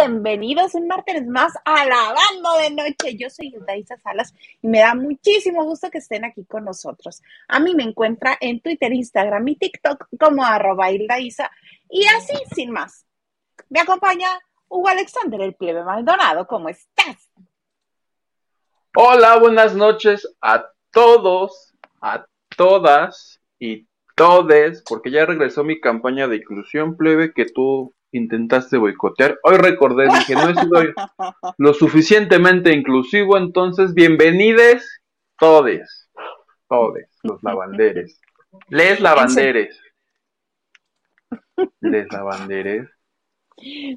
Bienvenidos un martes más a Lavando de Noche. Yo soy Hildaísa Salas y me da muchísimo gusto que estén aquí con nosotros. A mí me encuentra en Twitter, Instagram y TikTok como arroba Hildaísa y así, sin más. Me acompaña Hugo Alexander, el plebe Maldonado. ¿Cómo estás? Hola, buenas noches a todos, a todas y todes, porque ya regresó mi campaña de inclusión plebe que tú intentaste boicotear. Hoy recordé, dije, no he sido lo suficientemente inclusivo, entonces bienvenides todes, todes, los lavanderes. Les lavanderes. Les lavanderes.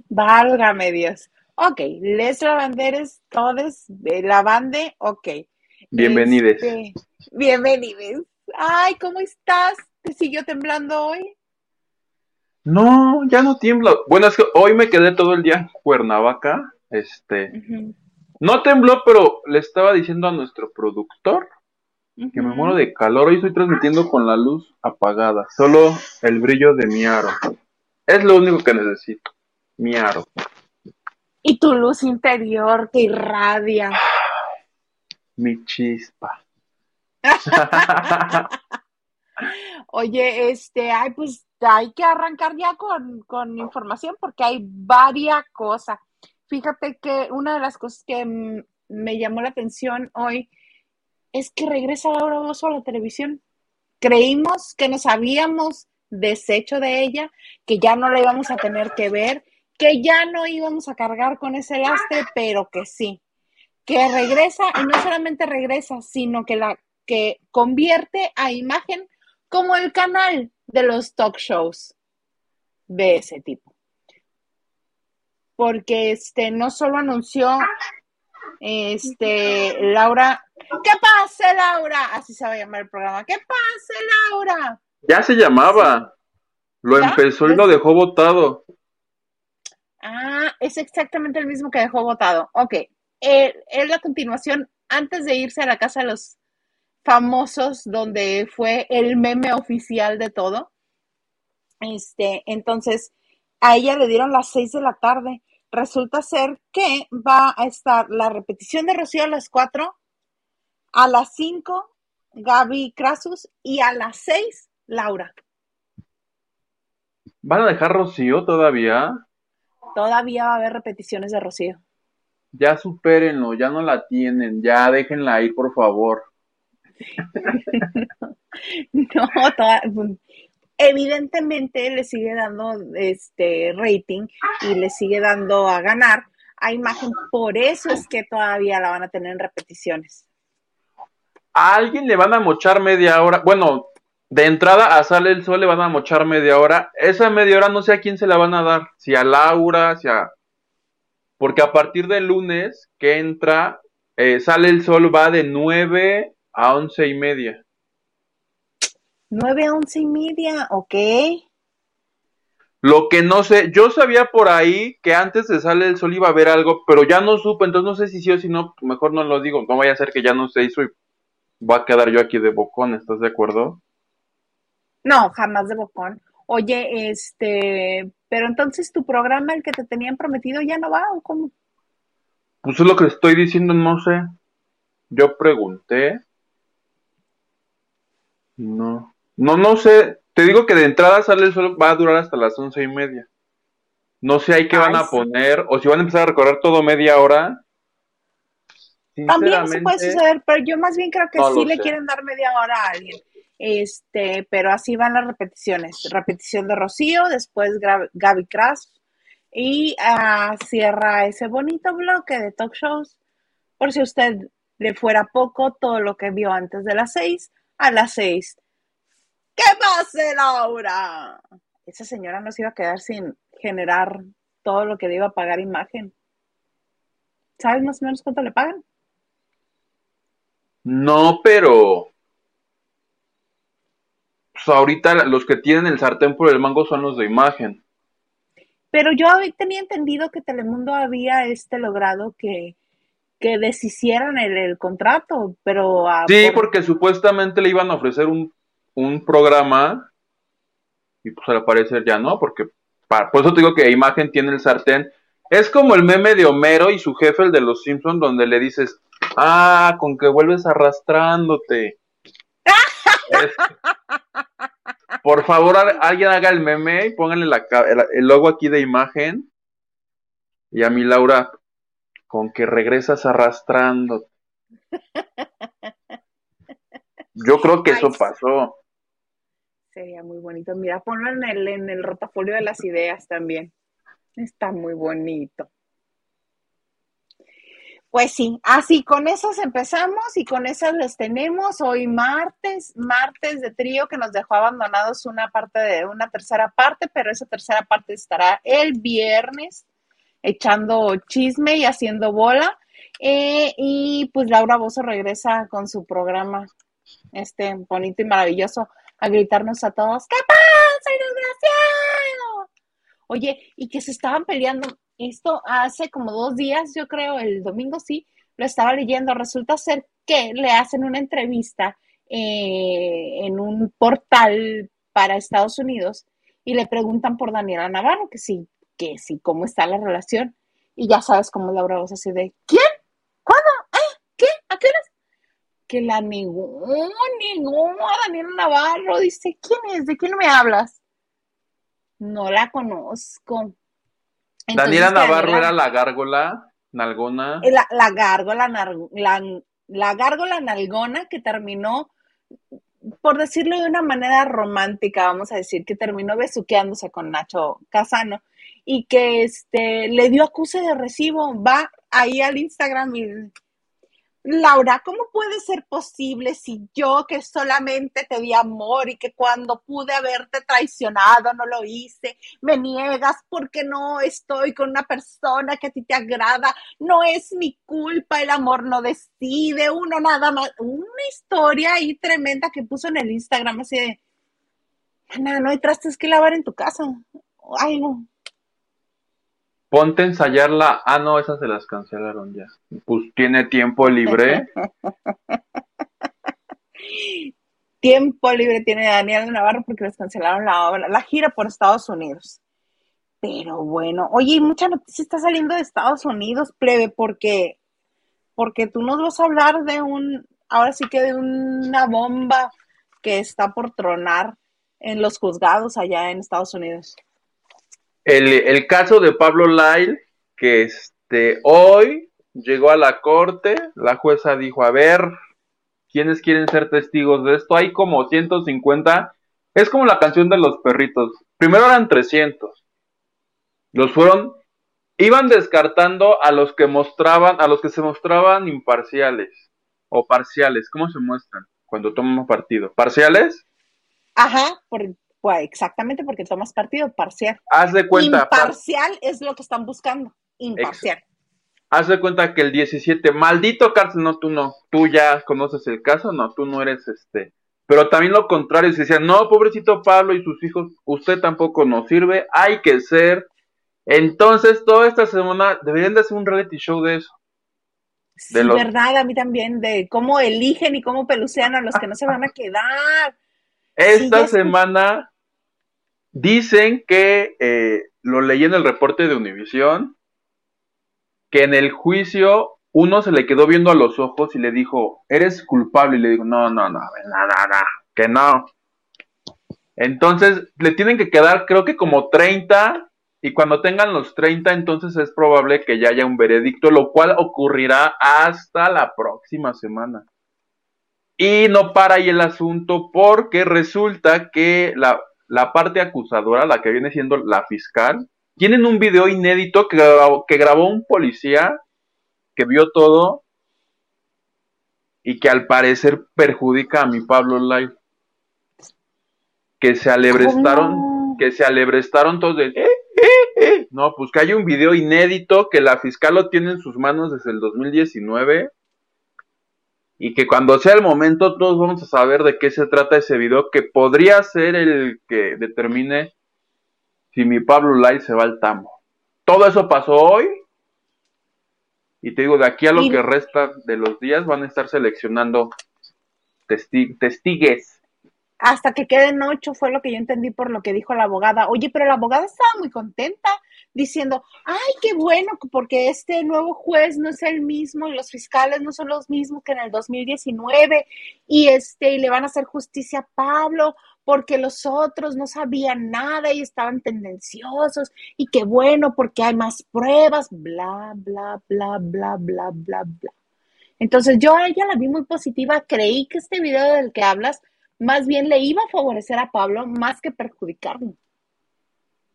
Válgame Dios. Ok, les lavanderes, todes, de lavande, ok. Bienvenides. Este, bienvenides. Ay, ¿cómo estás? ¿Te siguió temblando hoy? No, ya no tiembla. Bueno, es que hoy me quedé todo el día en Cuernavaca. Este. No tembló, pero le estaba diciendo a nuestro productor que me muero de calor. Hoy estoy transmitiendo con la luz apagada. Solo el brillo de mi aro. Es lo único que necesito. Mi aro. Y tu luz interior que irradia. Mi chispa. Oye, este, ay, pues hay que arrancar ya con, con información porque hay varias cosas. Fíjate que una de las cosas que me llamó la atención hoy es que regresa Laura Bozo a la televisión. Creímos que nos habíamos deshecho de ella, que ya no la íbamos a tener que ver, que ya no íbamos a cargar con ese lastre, pero que sí, que regresa y no solamente regresa, sino que la que convierte a imagen como el canal de los talk shows de ese tipo. Porque este no solo anunció este Laura, ¿qué pase Laura? Así se va a llamar el programa. ¿Qué pase Laura? ya se llamaba. Lo ¿Ya? empezó y lo dejó votado. Ah, es exactamente el mismo que dejó votado. Ok, es la continuación antes de irse a la casa de los famosos, donde fue el meme oficial de todo. Este, entonces, a ella le dieron las seis de la tarde. Resulta ser que va a estar la repetición de Rocío a las cuatro, a las cinco, Gaby Crasus, y a las seis, Laura. ¿Van a dejar Rocío todavía? Todavía va a haber repeticiones de Rocío. Ya supérenlo, ya no la tienen. Ya déjenla ir, por favor. No, evidentemente le sigue dando este rating y le sigue dando a ganar a imagen, por eso es que todavía la van a tener en repeticiones. A alguien le van a mochar media hora. Bueno, de entrada a Sale el Sol le van a mochar media hora. Esa media hora no sé a quién se la van a dar. Si a Laura, si a... Porque a partir del lunes que entra, eh, Sale el Sol va de 9 a once y media. Nueve a once y media, ok. Lo que no sé, yo sabía por ahí que antes de Sale el Sol iba a haber algo, pero ya no supe, entonces no sé si sí o si no, mejor no lo digo, no vaya a ser que ya no se hizo y voy a quedar yo aquí de bocón, ¿estás de acuerdo? No, jamás de bocón. Oye, este, pero entonces tu programa, el que te tenían prometido, ya no va, ¿o cómo? Pues es lo que estoy diciendo, no sé. Yo pregunté. No. No, no sé. Te digo que de entrada sale el sol, va a durar hasta las once y media. No sé ahí qué van Ay, a sí. poner, o si van a empezar a recorrer todo media hora. También se puede suceder, pero yo más bien creo que No sí le sé. quieren dar media hora a alguien. Este, pero así van las repeticiones. Repetición de Rocío, después Gaby Crash y ah, cierra ese bonito bloque de talk shows. Por si usted le fuera poco todo lo que vio antes de las seis, a las seis. ¿Qué pase, Laura? Esa señora no se iba a quedar sin generar todo lo que le iba a pagar imagen. ¿Sabes más o menos cuánto le pagan? No, pero. Pues ahorita los que tienen el sartén por el mango son los de imagen. Pero yo tenía entendido que Telemundo había este logrado que, que deshicieran el, el contrato, pero ah, Sí, por- porque supuestamente le iban a ofrecer un, un programa y pues al parecer ya no, porque por eso te digo que imagen tiene el sartén Es como el meme de Homero y su jefe, el de los Simpsons, donde le dices, ah, con que vuelves arrastrándote. Por favor, alguien haga el meme y pónganle la, el logo aquí de imagen. Y a mi Laura, con que regresas arrastrándote. Yo creo que eso pasó. Sería muy bonito. Mira, ponlo en el, en el rotafolio de las ideas también. Está muy bonito. Pues sí, así con esas empezamos y con esas les tenemos hoy martes, martes de trío que nos dejó abandonados una parte de una tercera parte, pero esa tercera parte estará el viernes echando chisme y haciendo bola. Eh, y pues Laura Bozo regresa con su programa, este bonito y maravilloso, a gritarnos a todos, ¿qué pasa, desgraciado? Oye, y que se estaban peleando, esto hace como dos días, yo creo, el domingo sí, lo estaba leyendo, resulta ser que le hacen una entrevista eh, en un portal para Estados Unidos y le preguntan por Daniela Navarro, que que sí, cómo está la relación. Y ya sabes cómo Laura Voz así de, ¿quién? ¿Cuándo? ¿Eh? ¿Qué? ¿A qué horas? Que la negó, negó a Daniela Navarro. Dice, ¿quién es? ¿De quién me hablas? No la conozco. Daniela Navarro era la gárgola nalgona. La, la gárgola, la, la gárgola nalgona que terminó por decirlo de una manera romántica, vamos a decir, que terminó besuqueándose con Nacho Casano y que este, le dio acuse de recibo. Va ahí al Instagram y Laura, ¿cómo puede ser posible si yo que solamente te di amor y que cuando pude haberte traicionado no lo hice, me niegas porque no estoy con una persona que a ti te agrada? No es mi culpa, el amor no decide, uno nada más. Una historia ahí tremenda que puso en el Instagram así de, Ana, no hay trastes que lavar en tu casa. Ay, no, Ponte a ensayarla. Ah, no, esas se las cancelaron ya. Pues tiene tiempo libre. tiempo libre tiene Daniel Navarro porque les cancelaron la obra, la gira por Estados Unidos. Pero bueno, oye, mucha noticia está saliendo de Estados Unidos, plebe, porque, porque tú nos vas a hablar de un, ahora sí que de una bomba que está por tronar en los juzgados allá en Estados Unidos el, caso de Pablo Lyle, que este, hoy llegó a la corte, la jueza dijo, a ver, ¿quiénes quieren ser testigos de esto? Hay como 150, es como la canción de los perritos, primero eran 300, los fueron, iban descartando a los que mostraban, a los que se mostraban imparciales o parciales, ¿cómo se muestran cuando toman partido? ¿Parciales? Ajá, por, pues exactamente porque tomas partido parcial. Haz de cuenta. Imparcial es lo que están buscando. Imparcial. Haz de cuenta que el 17, maldito cárcel, no, tú no. Tú ya conoces el caso, no, tú no eres este. Pero también lo contrario, se decían, no, pobrecito Pablo y sus hijos, usted tampoco nos sirve, hay que ser. Entonces, toda esta semana deberían de hacer un reality show de eso. De sí, verdad, a mí también, de cómo eligen y cómo pelucean a los que no se van a quedar. Esta semana Dicen que, eh, lo leí en el reporte de Univisión, que en el juicio uno se le quedó viendo a los ojos y le dijo, eres culpable. Y le dijo, no, no, no, no, no, no, que no. Entonces, le tienen que quedar creo que como 30 y cuando tengan los 30 entonces es probable que ya haya un veredicto, lo cual ocurrirá hasta la próxima semana. Y no para ahí el asunto porque resulta que la, la parte acusadora, la que viene siendo la fiscal, tienen un video inédito que grabó, que grabó un policía que vio todo y que al parecer perjudica a mi Pablo Live. Que se alebrestaron, que se alebrestaron todos de, eh, eh, eh. No, pues que hay un video inédito que la fiscal lo tiene en sus manos desde el 2019 y que cuando sea el momento todos vamos a saber de qué se trata ese video que podría ser el que determine si mi Pablo Light se va al tambo. Todo eso pasó hoy y te digo, de aquí a lo que resta de los días van a estar seleccionando testigues. Hasta que queden ocho fue lo que yo entendí por lo que dijo la abogada. Oye, pero la abogada estaba muy contenta diciendo, ay, qué bueno, porque este nuevo juez no es el mismo y los fiscales no son los mismos que en el 2019 y este y le van a hacer justicia a Pablo porque los otros no sabían nada y estaban tendenciosos y qué bueno porque hay más pruebas, bla, bla, bla, bla, bla, bla, bla. Entonces yo a ella la vi muy positiva, creí que este video del que hablas más bien le iba a favorecer a Pablo más que perjudicarlo.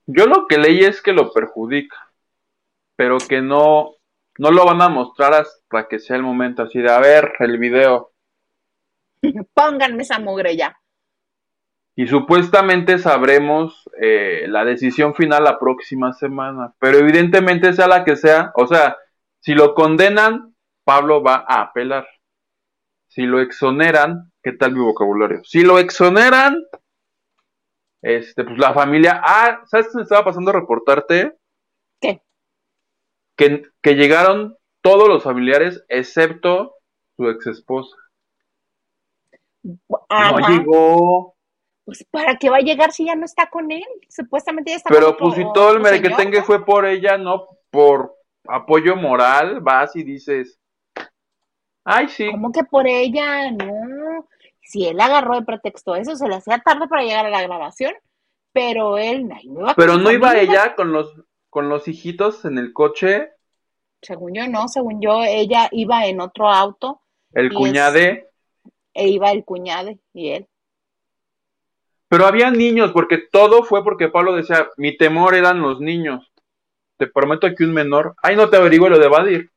Yo lo que leí es que lo perjudica, pero que no, no lo van a mostrar hasta que sea el momento así de a ver el video. Pónganme esa mugre ya. Y supuestamente sabremos eh, la decisión final la próxima semana, pero evidentemente sea la que sea, o sea, si lo condenan, Pablo va a apelar. Si lo exoneran, ¿qué tal mi vocabulario? Si lo exoneran, este, pues la familia. Ah, ¿sabes qué me estaba pasando a reportarte? ¿Qué? Que, que llegaron todos los familiares excepto su ex esposa. No llegó. Pues para qué va a llegar si ya no está con él. Supuestamente ya está Pero pues si todo el merequetengue fue por ella, no por apoyo moral, vas y dices, Ay, sí. ¿Cómo que por ella? No. Si él agarró de pretexto eso, se le hacía tarde para llegar a la grabación, pero él no iba Pero no iba ella con los, con los hijitos en el coche. Según yo, no, según yo, ella iba en otro auto. ¿El cuñade? e iba el cuñade y él. Pero había niños, porque todo fue porque Pablo decía, mi temor eran los niños. Te prometo que un menor, ay, no te averiguo lo de Badir.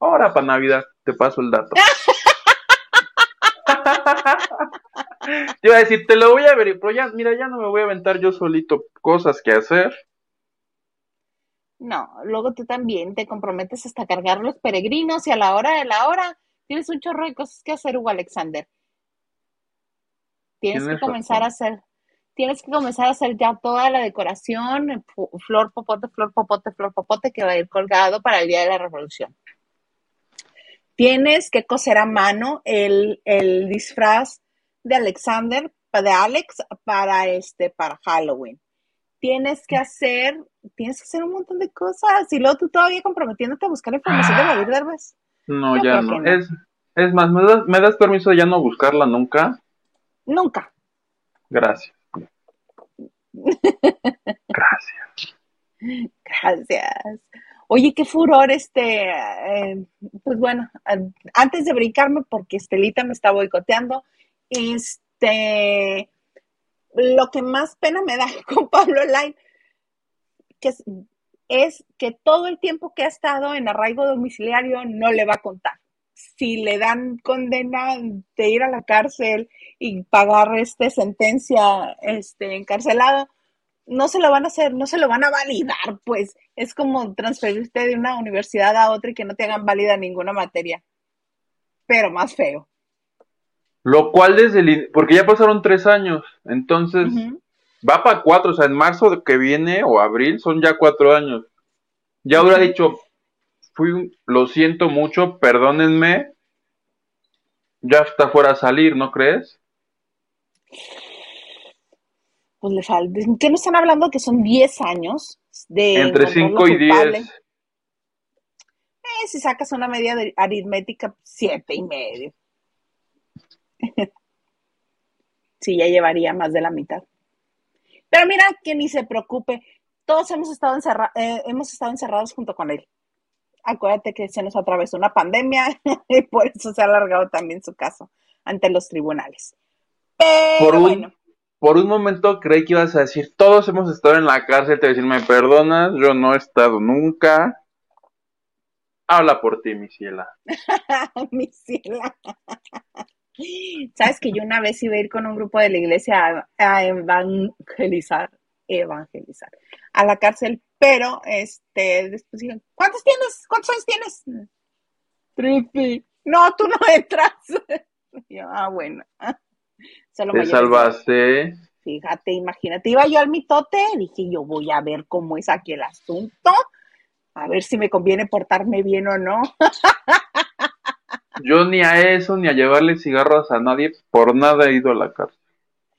Ahora para Navidad te paso el dato. te iba a decir, te lo voy a ver, pero ya, mira, ya no me voy a aventar yo solito cosas que hacer. No, luego tú también te comprometes hasta cargar los peregrinos y a la hora de la hora tienes un chorro de cosas que hacer, Hugo Alexander. Tienes que comenzar a hacer, tienes que comenzar a hacer ya toda la decoración, flor, popote, flor, popote, flor, popote, que va a ir colgado para el Día de la Revolución. Tienes que coser a mano el, disfraz de Alexander, de Alex, para este, para Halloween. Tienes que hacer, tienes que hacer un montón de cosas. Y luego tú todavía comprometiéndote a buscar información de David Derbez. No, ya no. Es, es más, ¿me das, ¿me das permiso de ya no buscarla nunca? Nunca. Gracias. Gracias. Gracias. Oye, qué furor este, eh, pues bueno, antes de brincarme, porque Estelita me está boicoteando, este, lo que más pena me da con Pablo Line, que es, que todo el tiempo que ha estado en arraigo domiciliario no le va a contar. Si le dan condena de ir a la cárcel y pagar este sentencia este encarcelado, no se lo van a hacer, no se lo van a validar, pues es como transferirte de una universidad a otra y que no te hagan válida ninguna materia, pero más feo. Lo cual desde el, porque ya pasaron tres años, entonces va para cuatro, o sea, en marzo que viene o abril son ya cuatro años. Ya hubiera dicho, fui, lo siento mucho, perdónenme, ya está fuera a salir, ¿no crees? Pues le falta. ¿Qué no están hablando? Que son 10 años de. Entre 5 y 10. Eh, si sacas una media de aritmética, siete y medio. sí, ya llevaría más de la mitad. Pero mira que ni se preocupe. Todos hemos estado, eh, hemos estado encerrados junto con él. Acuérdate que se nos atravesó una pandemia y por eso se ha alargado también su caso ante los tribunales. Pero bueno por un momento creí que ibas a decir, todos hemos estado en la cárcel, te voy a decir, me perdonas, yo no he estado nunca. Habla por ti, mi ciela. mi ciela. Sabes que yo una vez iba a ir con un grupo de la iglesia a, evangelizar, evangelizar, a la cárcel, pero este, después dijeron, ¿cuántos tienes? ¿Cuántos años tienes? Trece. No, tú no entras. yo, ah, bueno. Te salvaste. Fíjate, imagínate, iba yo al mitote, dije yo voy a ver cómo es aquí el asunto, a ver si me conviene portarme bien o no. Yo ni a eso, ni a llevarle cigarros a nadie, por nada he ido a la cárcel.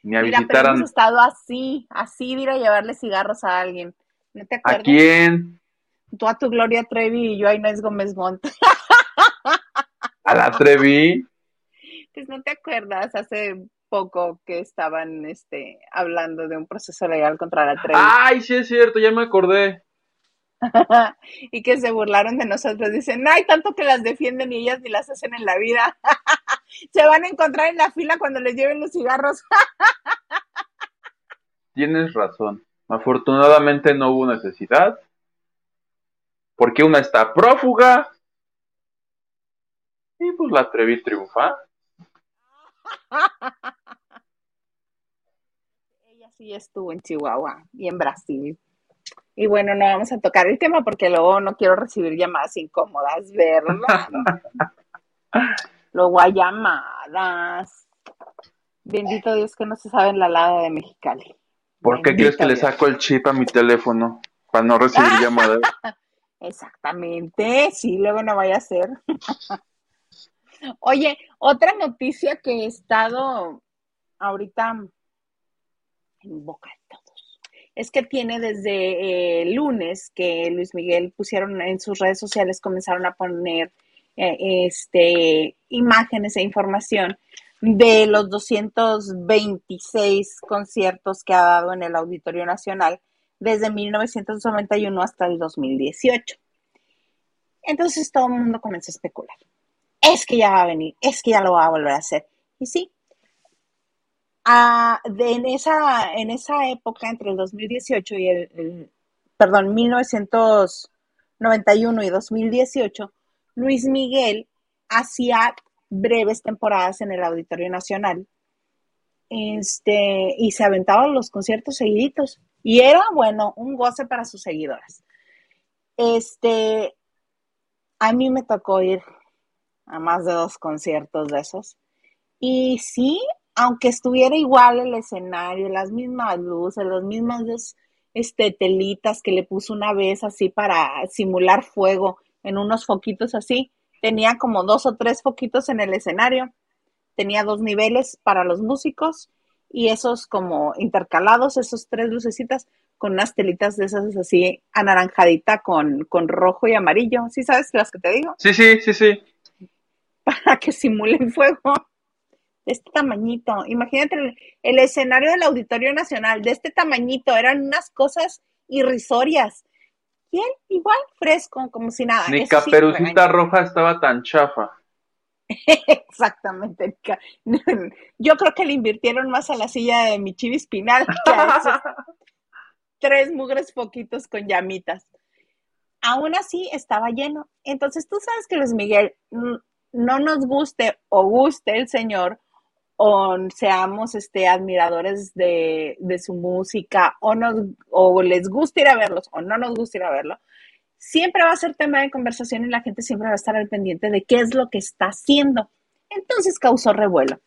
ni a Mira, pero hemos a, estado así, así de ir a llevarle cigarros a alguien. ¿No te ¿a acuerdas? quién, Tú a tu Gloria Trevi y yo a Inés Gómez Montt. a la Trevi. Pues no te acuerdas, hace poco que estaban este, hablando de un proceso legal contra la Trevi. Ay, sí es cierto, ya me acordé. y que se burlaron de nosotros. Dicen, no hay tanto que las defienden y ellas ni las hacen en la vida. se van a encontrar en la fila cuando les lleven los cigarros. Tienes razón. Afortunadamente no hubo necesidad. Porque una está prófuga. Y pues la Trevi triunfa. Sí estuvo en Chihuahua y en Brasil. Y bueno, no vamos a tocar el tema porque luego no quiero recibir llamadas incómodas, ¿verdad? luego hay llamadas. Bendito Dios que no se sabe en la lada de Mexicali. ¿Por qué Bendito quieres que le saco el chip a mi teléfono? Para no recibir llamadas. Exactamente, sí, luego no vaya a ser. Oye, otra noticia que he estado ahorita en boca de todos es que tiene desde eh, lunes que Luis Miguel pusieron en sus redes sociales, comenzaron a poner eh, este, imágenes e información de los 226 conciertos que ha dado en el Auditorio Nacional desde 1991 hasta el 2018. Entonces todo el mundo comenzó a especular. Es que ya va a venir, es que ya lo va a volver a hacer. Y sí, ah, en, esa, en esa época, entre el 2018 y el, el- perdón, 1991 y 2018, Luis Miguel hacía breves temporadas en el Auditorio Nacional este, y se aventaban los conciertos seguiditos. Y era, bueno, un goce para sus seguidoras. Este, a mí me tocó ir a más de dos conciertos de esos. Y sí, aunque estuviera igual el escenario, las mismas luces, las mismas dos, este, telitas que le puso una vez así para simular fuego en unos foquitos así, tenía como dos o tres foquitos en el escenario, tenía dos niveles para los músicos y esos como intercalados, esos tres lucecitas con unas telitas de esas así anaranjadita con, con rojo y amarillo. ¿Sí sabes las que te digo? Sí, sí, sí, sí. Para que simulen fuego. De este tamañito. Imagínate el, el escenario del Auditorio Nacional, de este tamañito. Eran unas cosas irrisorias. Y él igual fresco, como si nada. Ni Eso Caperucita. Roja estaba tan chafa. Exactamente. Yo creo que le invirtieron más a la silla de mi chivi espinal que a esos tres mugres poquitos con llamitas. Aún así estaba lleno. Entonces tú sabes que Luis Miguel no nos guste o guste el Señor o seamos este, admiradores de, de su música o, nos, o les gusta ir a verlos o no nos gusta ir a verlo, siempre va a ser tema de conversación y la gente siempre va a estar al pendiente de qué es lo que está haciendo. Entonces causó revuelo.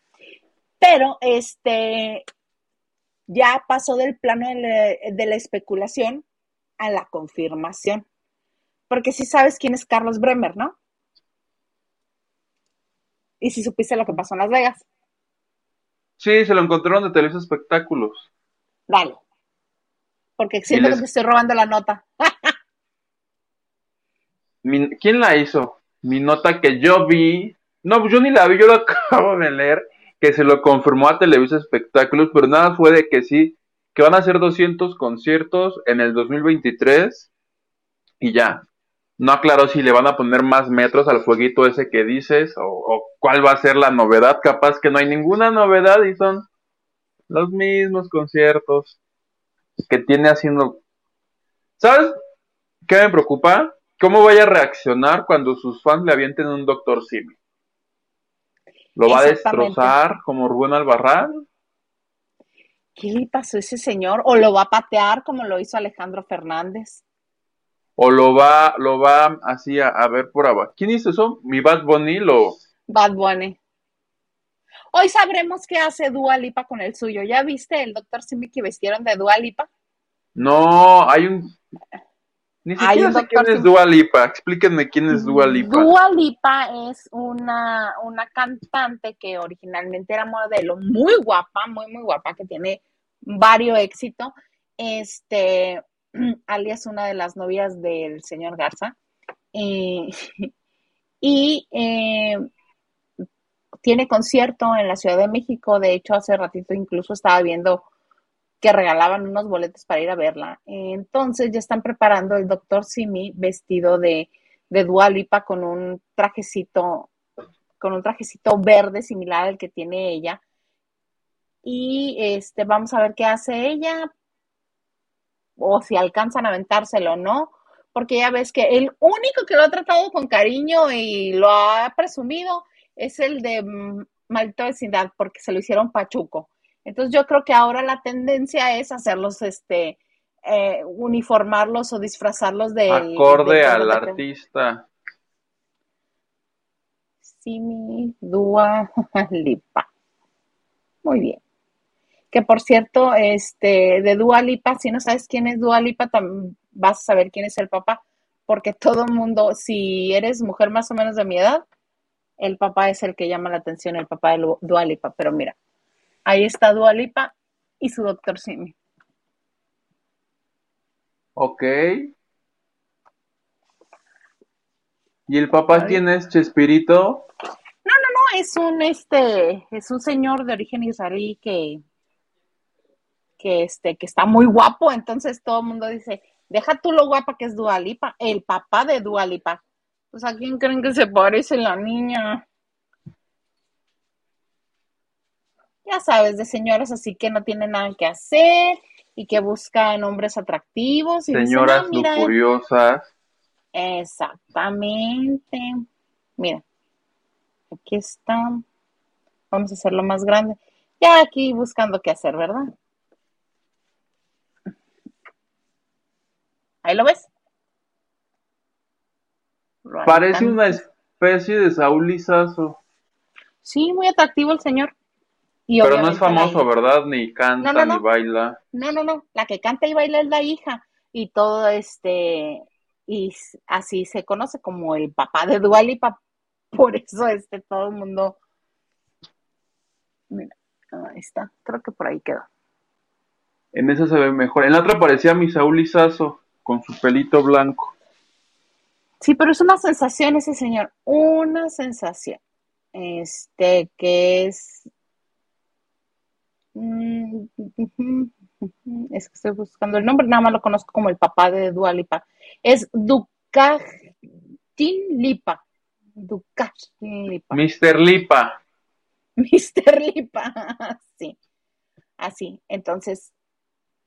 Pero este ya pasó del plano de la, de la especulación a la confirmación. Porque si sabes quién es Carlos Bremer, ¿no? Y si supiste lo que pasó en Las Vegas. Sí, se lo encontraron de Televisa Espectáculos. Dale. Porque siento les- que te estoy robando la nota. Mi- ¿Quién la hizo? Mi nota que yo vi. No, yo ni la vi, yo la acabo de leer. Que se lo confirmó a Televisa Espectáculos, pero nada fue de que sí, que van a hacer 200 conciertos en el 2023 y ya. No aclaró si le van a poner más metros al fueguito ese que dices o, o cuál va a ser la novedad. Capaz que no hay ninguna novedad y son los mismos conciertos que tiene haciendo. ¿Sabes qué me preocupa? ¿Cómo vaya a reaccionar cuando sus fans le avienten un Doctor Simi? ¿Lo va a destrozar como Rubén Albarrán? ¿Qué le pasó a ese señor? ¿O lo va a patear como lo hizo Alejandro Fernández? ¿O lo va, lo va así a, a ver por abajo? ¿Quién hizo eso? Mi Bad Bunny lo... Bad Bunny. Hoy sabremos qué hace Dua Lipa con el suyo. ¿Ya viste el doctor Simi que vestieron de Dua Lipa? No, hay un... Ni siquiera sé quién es Dua Lipa. Explíquenme quién es Dua Lipa. Dua Lipa es una, una cantante que originalmente era modelo, muy guapa, muy, muy guapa, que tiene varios éxitos. Este, alias una de las novias del señor Garza. Eh, y eh, tiene concierto en la Ciudad de México. De hecho, hace ratito incluso estaba viendo que regalaban unos boletos para ir a verla. Entonces ya están preparando el doctor Simi vestido de, Dualipa con un trajecito, con un trajecito verde similar al que tiene ella. Y este, vamos a ver qué hace ella, o si alcanzan a aventárselo o no, porque ya ves que el único que lo ha tratado con cariño y lo ha presumido es el de Maldita Vecindad, porque se lo hicieron pachuco. Entonces yo creo que ahora la tendencia es hacerlos, este, eh, uniformarlos o disfrazarlos de... Acorde al artista. Simi Dua Lipa. Muy bien. Que por cierto, este, de Dua Lipa, si no sabes quién es Dua Lipa, vas a saber quién es el papá. Porque todo el mundo, si eres mujer más o menos de mi edad, el papá es el que llama la atención, el papá de Dua Lipa. Pero mira, Ahí está Dualipa y su doctor Simi. Ok. ¿Y el papá quién es Chespirito? No, no, no, es un este, es un señor de origen israelí que, que este, que está muy guapo, entonces todo el mundo dice, deja tú lo guapa que es Dualipa, el papá de Dualipa. Pues a quién creen que se parece la niña. ya sabes, de señoras así que no tienen nada que hacer y que buscan hombres atractivos. Y Señoras dicen, ah, curiosas. Exactamente. Mira, aquí está. Vamos a hacerlo más grande. Ya aquí buscando qué hacer, ¿verdad? Ahí lo ves. Parece una especie de Saúl Sí, muy atractivo el señor. Pero no es famoso, ¿verdad? Ni canta, ni baila. No, no, no. La que canta y baila es la hija. Y todo este. Y así se conoce como el papá de Dualipa. Por eso este todo el mundo. Mira, ahí está. Creo que por ahí quedó. En esa se ve mejor. En la otra parecía mi Saúl Lizazo, con su pelito blanco. Sí, pero es una sensación ese señor. Una sensación. Este, que es Mm, es que estoy buscando el nombre, nada más lo conozco como el papá de Dualipa. Es Ducajin Lipa. Ducajin Lipa. Mr. Lipa. Mr. Lipa, sí. Así, entonces,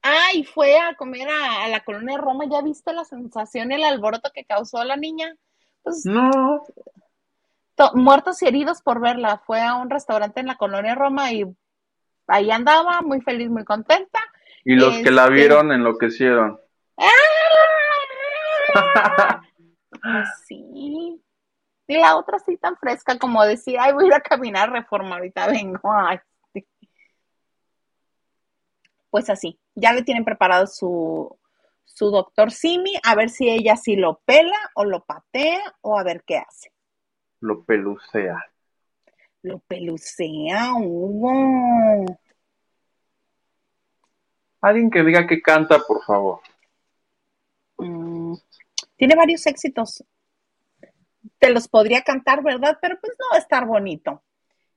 ay, fue a comer a, la colonia Roma, ¿ya viste la sensación, el alboroto que causó la niña? Pues, no. Muertos y heridos por verla, fue a un restaurante en la colonia Roma y ahí andaba, muy feliz, muy contenta. Y los que la este, vieron enloquecieron. Pues sí. Y la otra sí tan fresca como decir, ay, voy a ir a caminar reforma, ahorita vengo. Pues así, ya le tienen preparado su, su doctor Simi, a ver si ella sí lo pela o lo patea o a ver qué hace. Lo pelucea. Lo pelucea, Hugo. Alguien que diga que canta, por favor. Mm, tiene varios éxitos. Te los podría cantar, ¿verdad? Pero pues no va a estar bonito.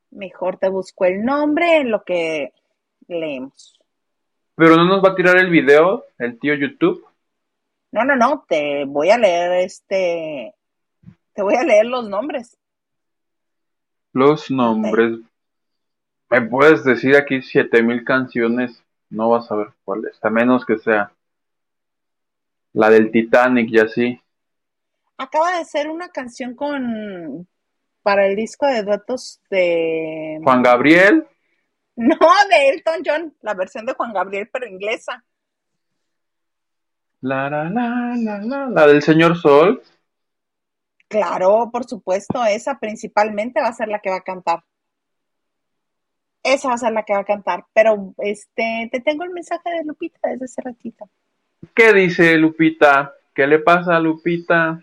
Mejor te busco el nombre en lo que leemos. ¿Pero no nos va a tirar el video, el tío YouTube? No, no, no, te voy a leer este. Te voy a leer los nombres. Los nombres. ¿Me puedes decir aquí siete mil canciones no vas a ver cuál es, a menos que sea la del Titanic y así. Acaba de hacer una canción con para el disco de duetos de Juan Gabriel. No, de Elton John, la versión de Juan Gabriel, pero inglesa. La, la, la, la, la, del señor Sol. Claro, por supuesto, esa principalmente va a ser la que va a cantar. Esa va a ser la que va a cantar. Pero este, te tengo el mensaje de Lupita desde ese ratito. ¿Qué dice Lupita? ¿Qué le pasa a Lupita?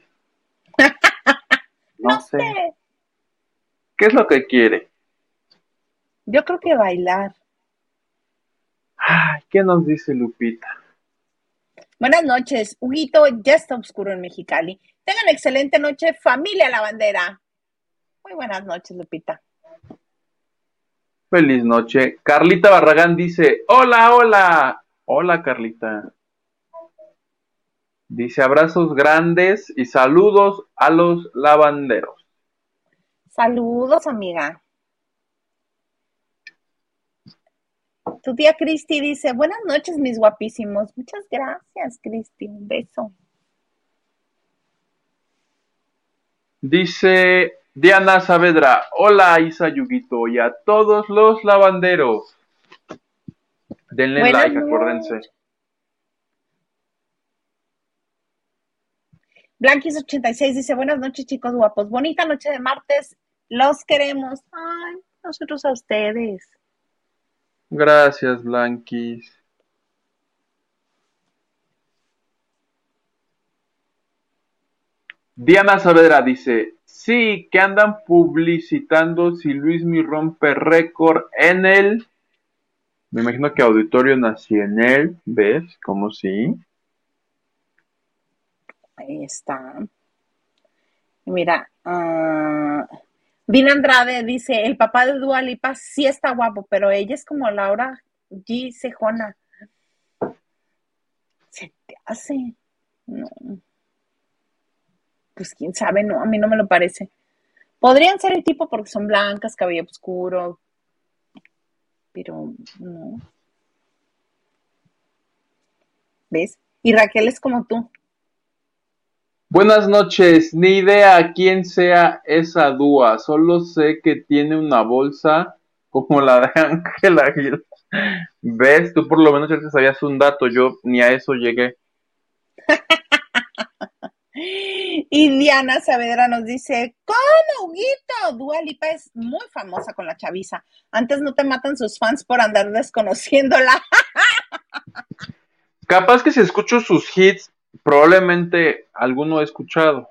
No, sé. ¿Qué es lo que quiere? Yo creo que bailar. Ay, ¿qué nos dice Lupita? Buenas noches. Huguito, ya está oscuro en Mexicali. Tengan excelente noche, familia La Bandera. Muy buenas noches, Lupita. Feliz noche. Carlita Barragán dice, hola, hola. Hola, Carlita. Dice abrazos grandes y saludos a los lavanderos. Saludos, amiga. Tu tía Cristi dice, buenas noches, mis guapísimos. Muchas gracias, Cristi. Un beso. Dice Diana Saavedra, hola Isa Yuguito y a todos los lavanderos. Denle Buenas like, acuérdense. Blanquis86 dice, buenas noches, chicos guapos. Bonita noche de martes. Los queremos. Ay, nosotros a ustedes. Gracias, Blanquis. Diana Saavedra dice, sí, que andan publicitando si Luis Mi rompe récord en el, me imagino que Auditorio Nacional, ¿ves? Como sí. Ahí está. Mira, uh, Dina Andrade dice, el papá de Dua Lipa sí está guapo, pero ella es como Laura G. Sejona. Se te hace. No. Pues quién sabe, no, a mí no me lo parece. Podrían ser el tipo porque son blancas, cabello oscuro, pero no. ¿Ves? Y Raquel es como tú. Buenas noches, ni idea quién sea esa dúa, solo sé que tiene una bolsa como la de Ángela Gil. ¿Ves? Tú por lo menos ya te sabías un dato, yo ni a eso llegué. y Diana Saavedra nos dice, ¿cómo, Huguito? Dua Lipa es muy famosa con la chaviza. Antes no te matan sus fans por andar desconociéndola. Capaz que si escucho sus hits, probablemente alguno he escuchado.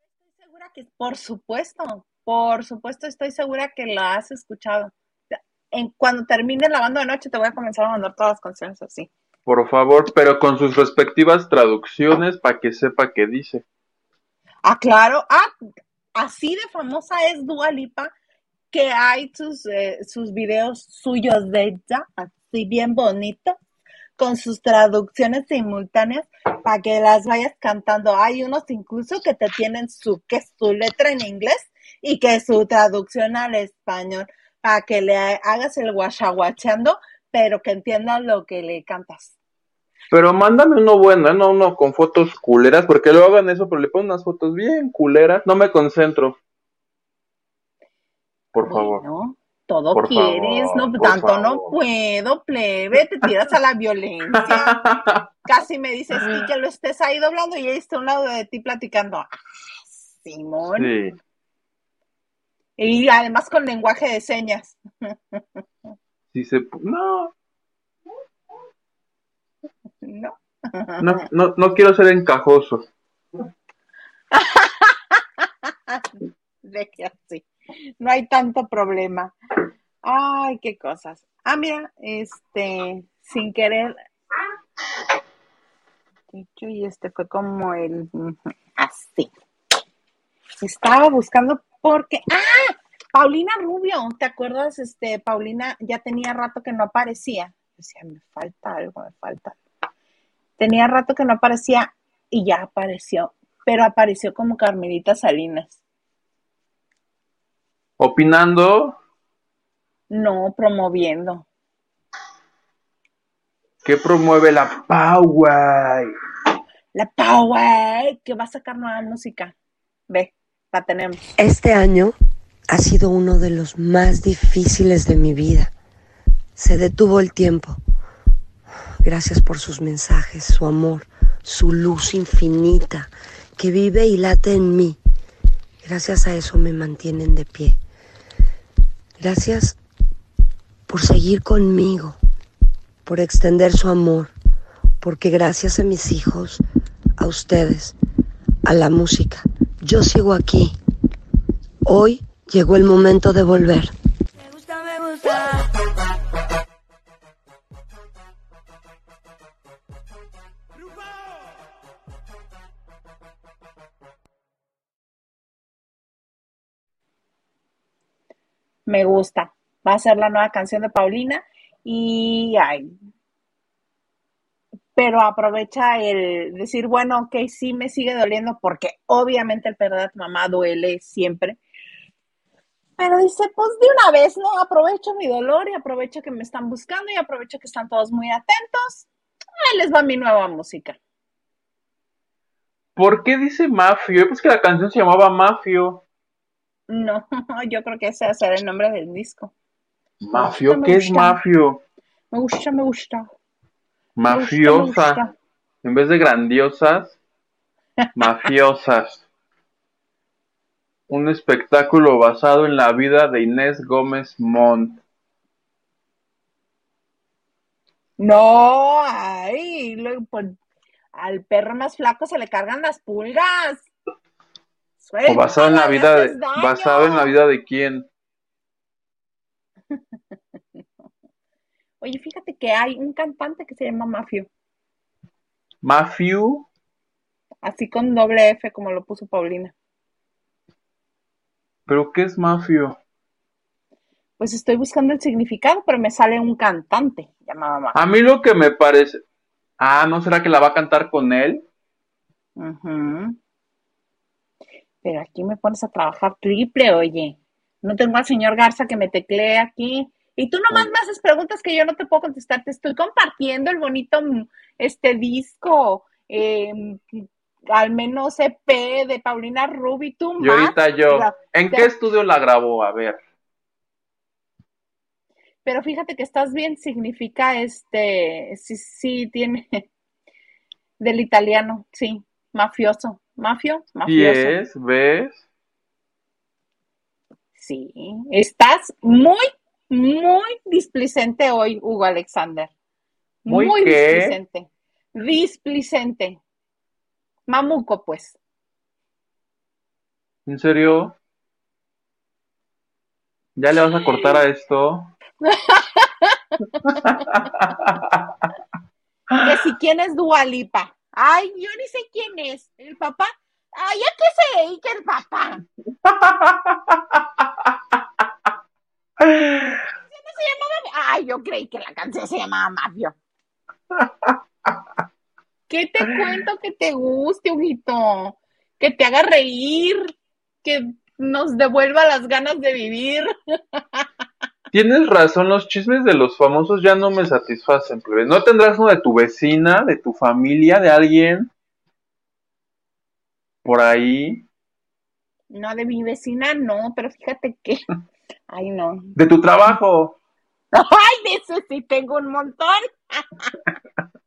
Estoy segura que, por supuesto, por supuesto, estoy segura que la has escuchado. En, cuando termine la banda de noche, te voy a comenzar a mandar todas las canciones así. Por favor, pero con sus respectivas traducciones para que sepa qué dice. Ah, claro. Ah, así de famosa es Dua Lipa que hay sus, eh, sus videos suyos de ella, así bien bonitos, con sus traducciones simultáneas para que las vayas cantando. Hay unos incluso que te tienen su, que es su letra en inglés y que su traducción al español, para que le hagas el guachaguacheando, pero que entiendan lo que le cantas. Pero mándame uno bueno, ¿eh? no uno con fotos culeras, porque luego hagan eso, pero le ponen unas fotos bien culeras. No me concentro. Por bueno, favor. Todo Por quieres, favor, no, tanto favor. no puedo, plebe, te tiras a la violencia. Casi me dices y que lo estés ahí doblando y ahí está a un lado de ti platicando. Ah, Simón. Sí. Y además con lenguaje de señas. Sí se... No, ¿No? no, no, no quiero ser encajoso. De que así. No hay tanto problema. Ay, qué cosas. Ah, mira, este, sin querer. Y este fue como el. Así. Estaba buscando porque. ¡Ah! Paulina Rubio, ¿te acuerdas? Este, Paulina ya tenía rato que no aparecía. Decía, me falta algo, me falta. Tenía rato que no aparecía y ya apareció, pero apareció como Carmelita Salinas. Opinando No promoviendo. que promueve la Power. La Power, que va a sacar nueva música. Ve, la tenemos. Este año ha sido uno de los más difíciles de mi vida. Se detuvo el tiempo. Gracias por sus mensajes, su amor, su luz infinita que vive y late en mí. Gracias a eso me mantienen de pie. Gracias por seguir conmigo, por extender su amor, porque gracias a mis hijos a ustedes, a la música. Yo sigo aquí. Hoy llegó el momento de volver. Me gusta, me gusta. Me gusta. Va a ser la nueva canción de Paulina y ay, pero aprovecha el decir, bueno, ok, sí me sigue doliendo porque obviamente el perder mamá duele siempre. Pero dice, pues de una vez, ¿no? Aprovecho mi dolor y aprovecho que me están buscando y aprovecho que están todos muy atentos. Ahí les va mi nueva música. ¿Por qué dice Mafio? Pues que la canción se llamaba Mafio. No, yo creo que ese va a ser el nombre del disco. ¿Mafio? ¿Qué es Mafio? Me gusta, me gusta mafiosa. En vez de grandiosas, mafiosas. Un espectáculo basado en la vida de Inés Gómez Montt. No, ay, al perro más flaco se le cargan las pulgas. O basado en la vida de, basado en la vida de quién? Oye, fíjate que hay un cantante que se llama Mafio. ¿Mafio? Así con doble F como lo puso Paulina. ¿Pero qué es Mafio? Pues estoy buscando el significado, pero me sale un cantante llamado Mafio. A mí lo que me parece... Ah, ¿no será que la va a cantar con él? Pero aquí me pones a trabajar triple, oye. No tengo al señor Garza que me teclee aquí. Y tú nomás me haces preguntas que yo no te puedo contestar. Te estoy compartiendo el bonito este disco, em, al menos EP de Paulina Ruby. Tú y ahorita yo. ¿En qué estudio la grabó? A ver. Pero fíjate que estás bien, significa este, sí, sí, tiene del italiano, sí, mafioso, mafio, mafioso. es? ¿Ves? Sí, estás muy muy displicente hoy, Hugo Alexander. Muy, muy displicente. Displicente. Mamuco, pues. ¿En serio? ¿Ya le vas a cortar a esto? que si quién es Dualipa. Ay, yo ni sé quién es. ¿El papá? Ay, ¿ya qué sé? ¿Y el papá? se llamaba? Ay, yo creí que la canción se llamaba Mafio. ¿Qué te cuento que te guste, Huguito? Que te haga reír, que nos devuelva las ganas de vivir. Tienes razón, los chismes de los famosos ya no me satisfacen, ¿No tendrás uno de tu vecina, de tu familia, de alguien? Por ahí. No, de mi vecina no, pero fíjate que. Ay, no. De tu trabajo. Ay, de eso sí tengo un montón.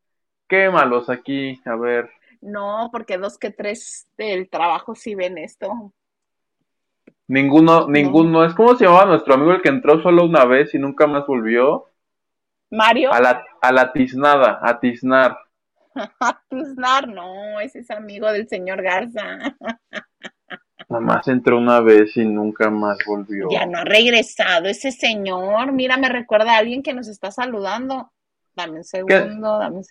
Quémalos aquí, a ver. No, porque dos que tres del trabajo sí ven esto. Ninguno, ninguno. Es como se llamaba nuestro amigo el que entró solo una vez y nunca más volvió. Mario. A la, a la tiznada, a tiznar. a tiznar, no, ese es amigo del señor Garza. Nada entró una vez y nunca más volvió. Ya no ha regresado ese señor. Mira, me recuerda a alguien que nos está saludando. Dame un segundo, dame un...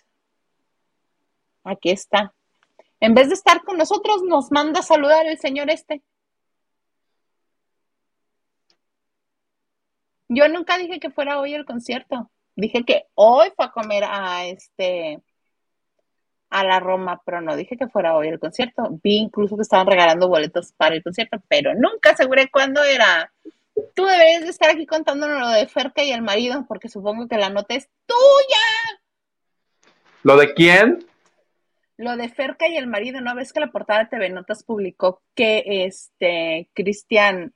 Aquí está. En vez de estar con nosotros, nos manda a saludar el señor este. Yo nunca dije que fuera hoy el concierto. Dije que hoy fue a comer a este a la Roma, pero no dije que fuera hoy el concierto. Vi incluso que estaban regalando boletos para el concierto, pero nunca aseguré cuándo era. Tú deberías de estar aquí contándonos lo de Ferca y el marido, porque supongo que la nota es tuya. ¿Lo de quién? Lo de Ferca y el marido, ¿no ves que la portada de TV Notas publicó que este Cristian,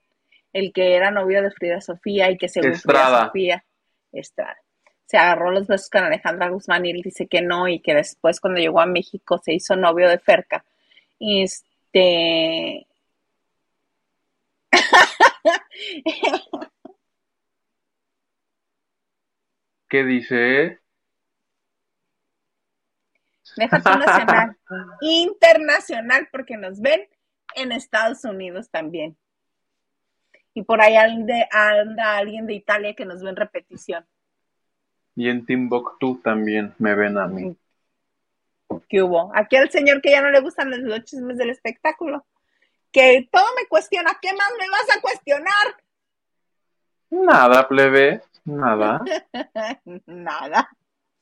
el que era novio de Frida Sofía y que según Frida Sofía, Estrada, se agarró los besos con Alejandra Guzmán y él dice que no y que después cuando llegó a México se hizo novio de Ferca. Este... ¿Qué dice? Deja tu nacional. Internacional, porque nos ven en Estados Unidos también. Y por ahí anda, anda alguien de Italia que nos ve en repetición. Y en Timbuktu también me ven a mí. ¿Qué hubo? Aquí al señor que ya no le gustan los, chismes del espectáculo. Que todo me cuestiona. ¿Qué más me vas a cuestionar? Nada, plebe. Nada. Nada.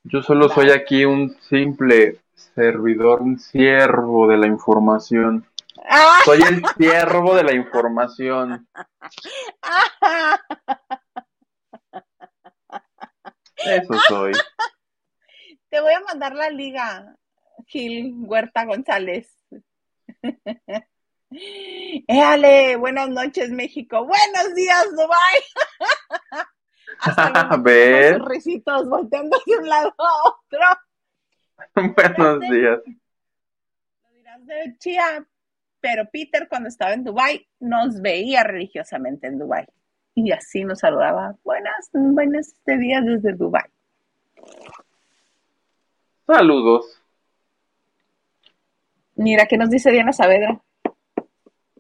Yo solo soy aquí un simple servidor, un siervo de la información. Soy el siervo de la información. Eso soy. Te voy a mandar la liga, Gil Huerta González. Éale, buenas noches, México. Buenos días, Dubai. a ver. Risitos volteando de un lado a otro. buenos días. Lo dirás de Chía, pero Peter cuando estaba en Dubai nos veía religiosamente en Dubai y así nos saludaba. Buenas, buenas días desde Dubai. Saludos. Mira, ¿qué nos dice Diana Saavedra?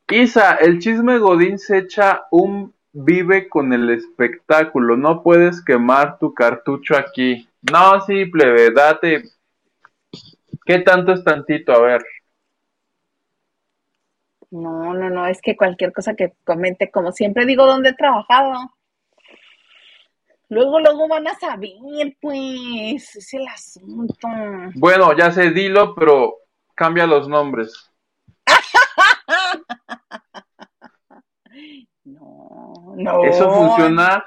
Isa, el chisme Godín se echa un vive con el espectáculo. No puedes quemar tu cartucho aquí. No, sí, plebe, date. ¿Qué tanto es tantito? A ver. No, no, no, es que cualquier cosa que comente, como siempre digo, ¿dónde he trabajado? Luego, luego van a saber, pues, es el asunto. Bueno, ya sé, dilo, pero cambia los nombres. no, no. Eso funciona,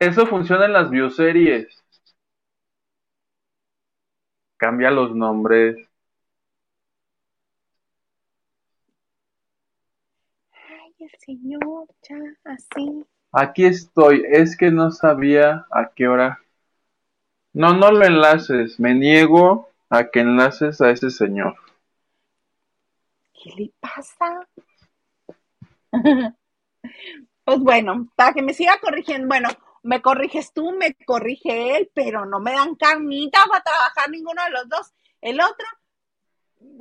eso funciona en las bioseries. Cambia los nombres. Señor, ya, así. Aquí estoy, es que no sabía a qué hora. No, no lo enlaces, me niego a que enlaces a ese señor. ¿Qué le pasa? pues bueno, para que me siga corrigiendo, bueno, me corriges tú, me corrige él, pero no me dan carnita para trabajar ninguno de los dos. El otro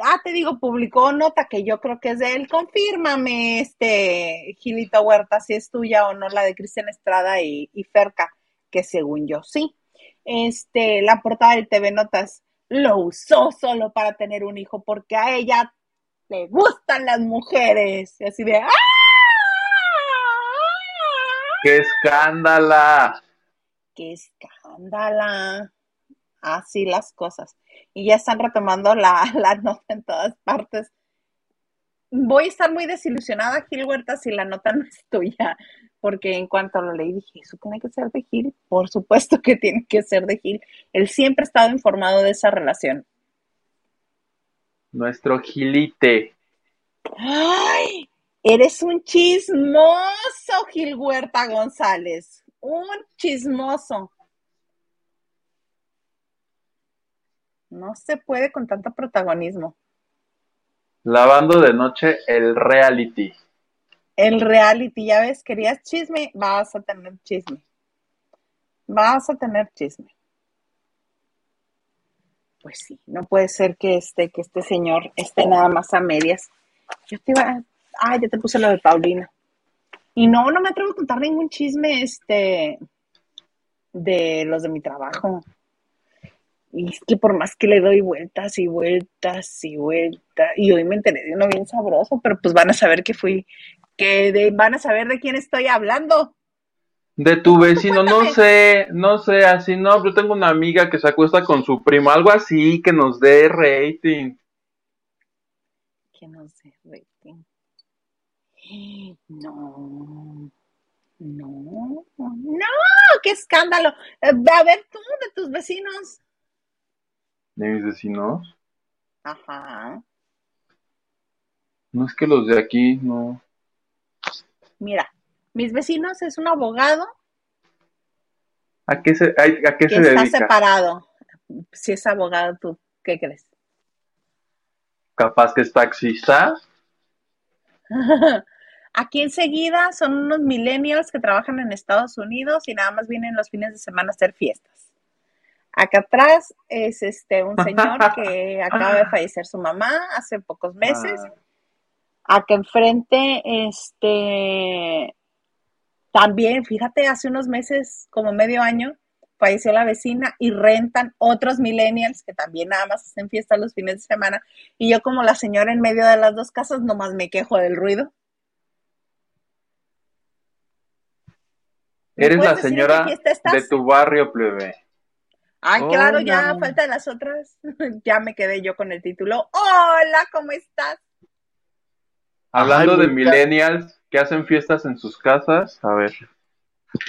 ah, te digo, publicó nota que yo creo que es de él. Confírmame, este, Gilito Huerta, si es tuya o no, la de Cristian Estrada y, Ferca, que según yo sí. Este, la portada del TV Notas lo usó solo para tener un hijo, porque a ella le gustan las mujeres. Y así de, ¡ah! ¡Qué escándala! ¡Qué escándala! Así las cosas y ya están retomando la, nota en todas partes. Voy a estar muy desilusionada, Gil Huerta, si la nota no es tuya, porque en cuanto lo leí dije, ¿eso tiene que ser de Gil? Por supuesto que tiene que ser de Gil. Él siempre ha estado informado de esa relación. Nuestro Gilite. ¡Ay! Eres un chismoso, Gil Huerta González. Un chismoso. No se puede con tanto protagonismo. Lavando de noche el reality. El reality, ya ves, querías chisme, vas a tener chisme. Vas a tener chisme. Pues sí, no puede ser que este, que este señor esté nada más a medias. Yo te iba, ah, ya te puse lo de Paulina. Y no, no me atrevo a contar ningún chisme, este, de los de mi trabajo. Y es que por más que le doy vueltas y vueltas y vueltas, y hoy me enteré de uno bien sabroso, pero pues van a saber que fui, que van a saber de quién estoy hablando. De tu vecino, no sé, no sé, así no, yo tengo una amiga que se acuesta con su primo, algo así, que nos dé rating. Que nos dé rating. No, no, no, qué escándalo. Eh, a ver tú, de tus vecinos de mis vecinos. Ajá. No es que los de aquí no. Mira, mis vecinos es un abogado. ¿A qué se, a, qué se dedica? Está separado. Si es abogado, ¿tú qué crees? Capaz que es taxista. Aquí enseguida son unos millennials que trabajan en Estados Unidos y nada más vienen los fines de semana a hacer fiestas Acá atrás es este un señor que acaba de fallecer su mamá hace pocos meses. Ah. Acá enfrente, este, también, fíjate, hace unos meses, como medio año, falleció la vecina y rentan otros millennials que también nada más hacen fiesta los fines de semana. Y yo como la señora en medio de las dos casas, nomás me quejo del ruido. ¿Me Eres la señora de tu barrio, plebe. Ay, claro, ya falta de las otras. ya me quedé yo con el título. Hola, ¿cómo estás? Hablando Ay, de millennials que hacen fiestas en sus casas, a ver.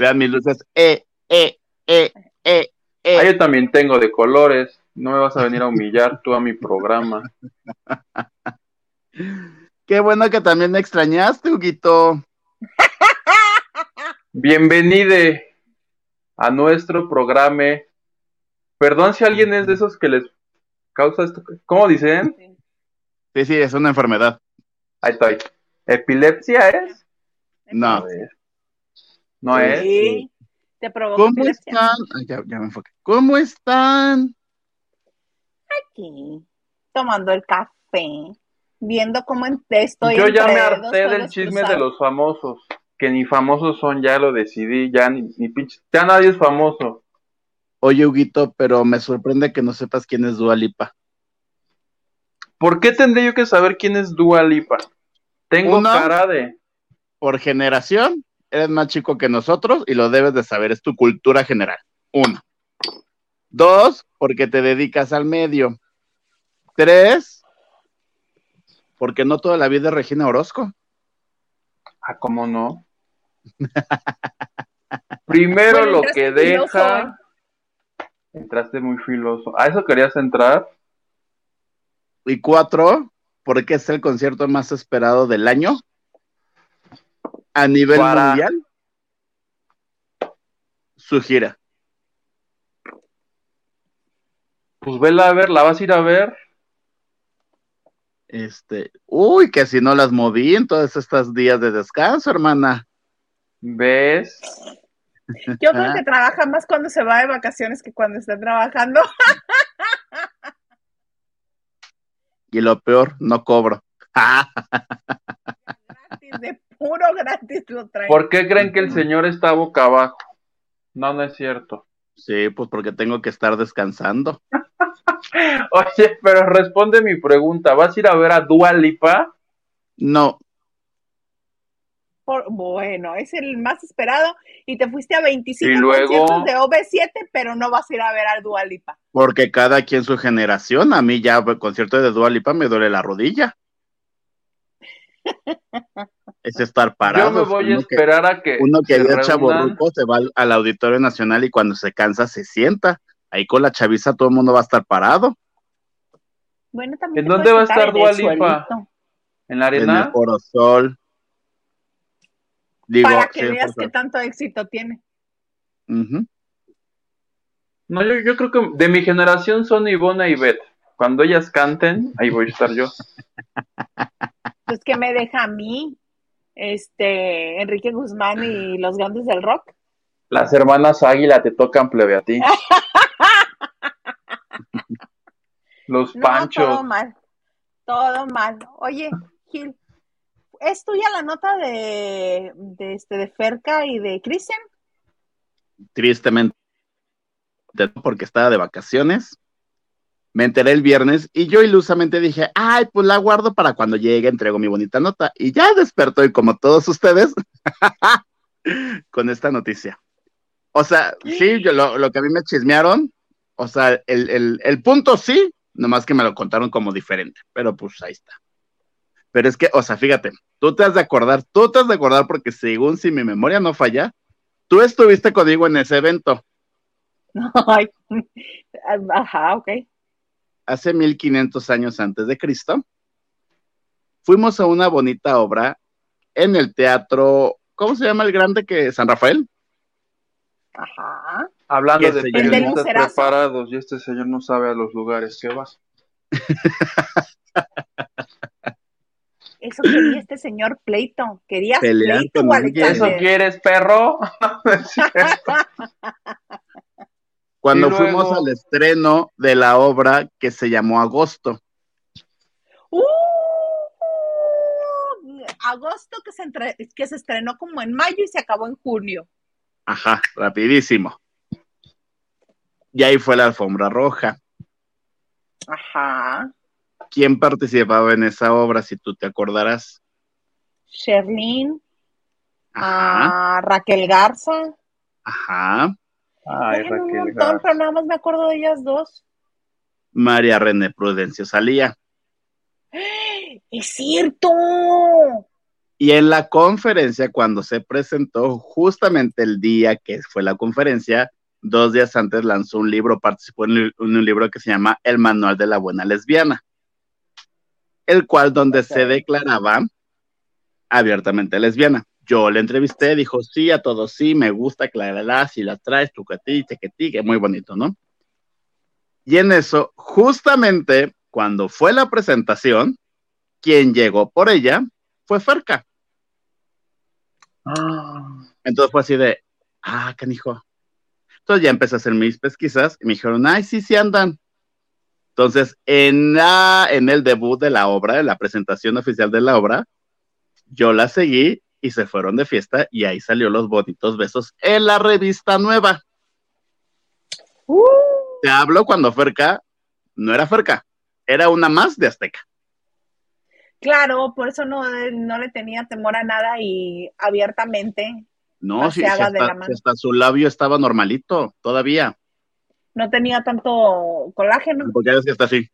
Vean mis luces. Eh, eh, eh, eh, eh. Ah, yo también tengo de colores. No me vas a venir a humillar tú a mi programa. Qué bueno que también me extrañaste, Huguito. Bienvenide a nuestro programa. Perdón si alguien es de esos que les causa esto. ¿Cómo dicen? Sí, sí, es una enfermedad. Ahí estoy. ¿Epilepsia es? No. No es. Sí, te provoca ¿Cómo epilepsia. están? Ay, ya, ya me enfoqué. ¿Cómo están? Aquí, tomando el café, viendo cómo en- estoy Yo ya me harté del chisme cruzados. de los famosos. Que ni famosos son, ya lo decidí. Ya ni, ni pinche. Ya nadie es famoso. Oye, Huguito, pero me sorprende que no sepas quién es Dua Lipa. ¿Por qué tendré yo que saber quién es Dua Lipa? Tengo Uno. cara de. Por generación, eres más chico que nosotros y lo debes de saber, es tu cultura general. Uno. Dos, porque te dedicas al medio. Tres, porque no toda la vida es Regina Orozco. Ah, ¿cómo no? Primero Bueno, lo que deja. Entraste muy filoso. ¿A eso querías entrar? Y cuatro, porque es el concierto más esperado del año a nivel Para- mundial. Su gira. Pues vela a ver, la vas a ir a ver. Este, uy, que si no las moví en todos estos días de descanso, hermana. ¿Ves? Yo creo que trabaja más cuando se va de vacaciones que cuando está trabajando. Y lo peor, no cobro. Gratis, de puro gratis lo trae. ¿Por qué creen que el señor está boca abajo? No, no es cierto. sí, pues porque tengo que estar descansando. Oye, pero responde mi pregunta. ¿Vas a ir a ver a Dua Lipa? No, Por- bueno, es el más esperado y te fuiste a 25 Y luego- conciertos de OV7, pero no vas a ir a ver al Dualipa. porque cada quien su generación. A mí ya el concierto de Dua Lipa me duele la rodilla. Es estar parado. Yo me voy a que- esperar a que Uno que reúnan. chaborruco se va al, al Auditorio Nacional y cuando se cansa se sienta. Ahí con la chaviza todo el mundo va a estar parado. Bueno, también ¿En dónde va a estar en Dua el Lipa? suelito ¿En la En el arena? Digo, Para que sí, veas qué tanto éxito tiene. No, yo, yo creo que de mi generación son Ivona y Beth. Cuando ellas canten, ahí voy a estar yo. Pues que me deja a mí, este, Enrique Guzmán y los grandes del rock. Las hermanas Águila te tocan plebe a ti. Los No, panchos. todo mal, todo mal. Oye, Gil, ¿es tuya la nota de, de, este, de Ferca y de Cristian? Tristemente, porque estaba de vacaciones. Me enteré el viernes y yo ilusamente dije, ay, pues la guardo para cuando llegue, entrego mi bonita nota. Y ya despertó y como todos ustedes, con esta noticia. O sea, sí, yo, lo, lo que a mí me chismearon, o sea, el, el, el punto sí, nomás que me lo contaron como diferente, pero pues ahí está. Pero es que, o sea, fíjate, tú te has de acordar, tú te has de acordar porque según si mi memoria no falla, tú estuviste conmigo en ese evento Ay, ajá, ok. hace 1500 años antes de Cristo. Fuimos a una bonita obra en el teatro, ¿cómo se llama el grande que San Rafael? Ajá. Hablando de este- periodistas preparados, y este señor no sabe a los lugares que va. Eso quería este señor pleito. ¿Querías Pelear pleito con. ¿Eso quieres, perro? Es cierto. Cuando fuimos al estreno de la obra que se llamó Agosto. ¡Uh! agosto que se, entre- que se estrenó como en mayo y se acabó en junio. Ajá, rapidísimo. Y ahí fue la alfombra roja. Ajá. ¿Quién participaba en esa obra, si tú te acordarás? Sherlyn, a Raquel Garza. ajá. Ay, Eran un Raquel montón, Garza. pero nada más me acuerdo de ellas dos. María René Prudencio salía. ¡Es cierto! Y en la conferencia, cuando se presentó, justamente el día que fue la conferencia, dos días antes lanzó un libro, participó en un libro que se llama El Manual de la Buena Lesbiana, el cual donde se declaraba abiertamente lesbiana. Yo le entrevisté, dijo, sí, a todos sí, me gusta, clarará, si la traes, tu tequetí, que muy bonito, ¿no? Y en eso, justamente cuando fue la presentación, quien llegó por ella fue Ferca. Ah, Entonces fue así de, ah, canijo. Entonces ya empecé a hacer mis pesquisas y me dijeron, ay, sí, sí andan. Entonces, en, la, en el debut de la obra, en la presentación oficial de la obra, yo la seguí y se fueron de fiesta y ahí salió los bonitos besos en la revista nueva. ¡Uh! Te hablo cuando Ferca no era Ferca, era una más de Azteca. Claro, por eso no, no le tenía temor a nada y abiertamente No, sí, hasta, sí, hasta su labio estaba normalito todavía, no tenía tanto colágeno. porque es que está así.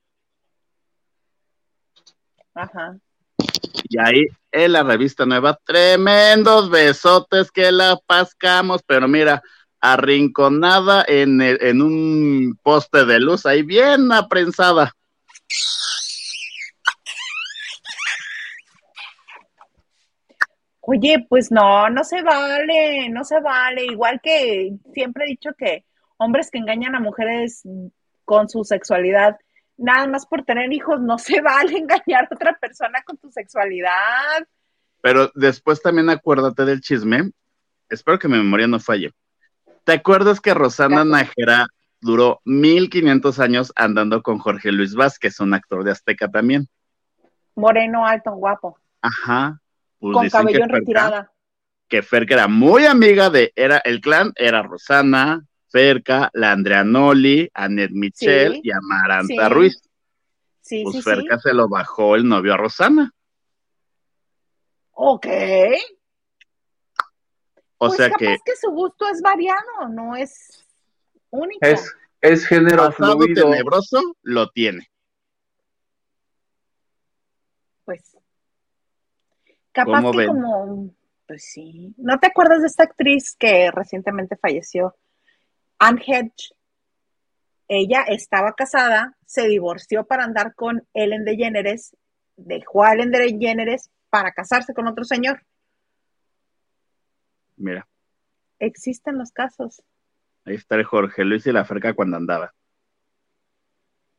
Ajá. Y ahí en la revista nueva, tremendos besotes que la pascamos, pero mira, arrinconada en, el- en un poste de luz, ahí bien aprensada. Oye, pues no, no se vale, no se vale. Igual que siempre he dicho que hombres que engañan a mujeres con su sexualidad, nada más por tener hijos, no se vale engañar a otra persona con tu sexualidad. Pero después también acuérdate del chisme, espero que mi memoria no falle. ¿Te acuerdas que Rosana. Nájera duró 1500 años andando con Jorge Luis Vázquez, un actor de Azteca también? Moreno, alto, guapo, Ajá. Pues con dicen que cabello en Ferca- retirada. que Ferca era muy amiga de, era el clan, era Rosana, Ferca, la Andrea Noli, Annette Michel Sí, y Amaranta sí, Ruiz. Sí, Pues sí, Ferca sí. se lo bajó el novio a Rosana. Ok. O pues sea capaz que que su gusto es variado, no es único. es, es género pasado fluido. tenebroso lo tiene. Pues. Capaz ¿Cómo que ven? como, pues sí. ¿No te acuerdas de esta actriz que recientemente falleció? Anne Hedge. Ella estaba casada, se divorció para andar con Ellen DeGeneres, dejó a Ellen DeGeneres para casarse con otro señor. Mira, Existen los casos. ahí está el Jorge Luis y la Ferca cuando andaba.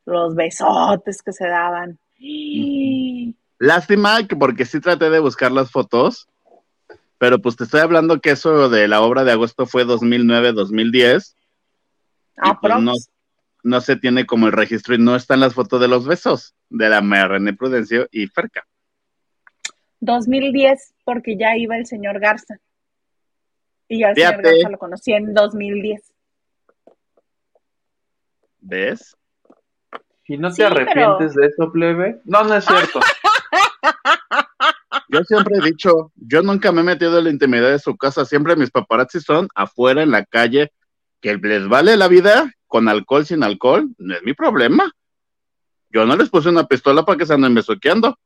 Los besotes que se daban. Lástima que porque sí traté de buscar las fotos, pero pues te estoy hablando que eso de la obra de agosto fue 2009-2010. Aprox. no- No se tiene como el registro y no están las fotos de los besos de la María René Prudencio y Ferca. 2010, porque ya iba el señor Garza. Y al señor Fíjate. Garza lo conocí en 2010. ¿Ves? ¿Y no te Sí, arrepientes de eso, plebe? No, no es cierto. Yo siempre he dicho, yo nunca me he metido en la intimidad de su casa, siempre mis paparazzi son afuera en la calle, que les vale la vida con alcohol, sin alcohol, no es mi problema. Yo no les puse una pistola para que se anden besuqueando.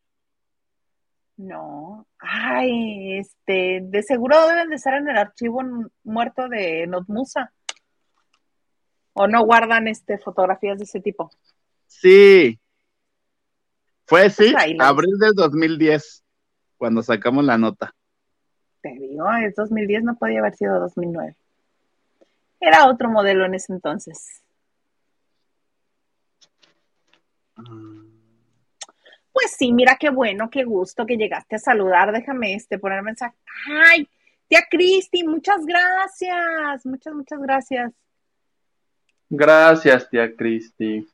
No. Ay, este, de seguro deben de estar en el archivo muerto de Notmusa. O no guardan este fotografías de ese tipo. Sí. Fue sí, Pues la- abril del 2010, cuando sacamos la nota. Te digo, es 2010, no podía haber sido 2009. Era otro modelo en ese entonces. Pues sí, mira qué bueno, qué gusto que llegaste a saludar. Déjame este poner mensaje. Ay, tía Cristi, muchas gracias. Muchas, muchas gracias. Gracias, tía Cristi.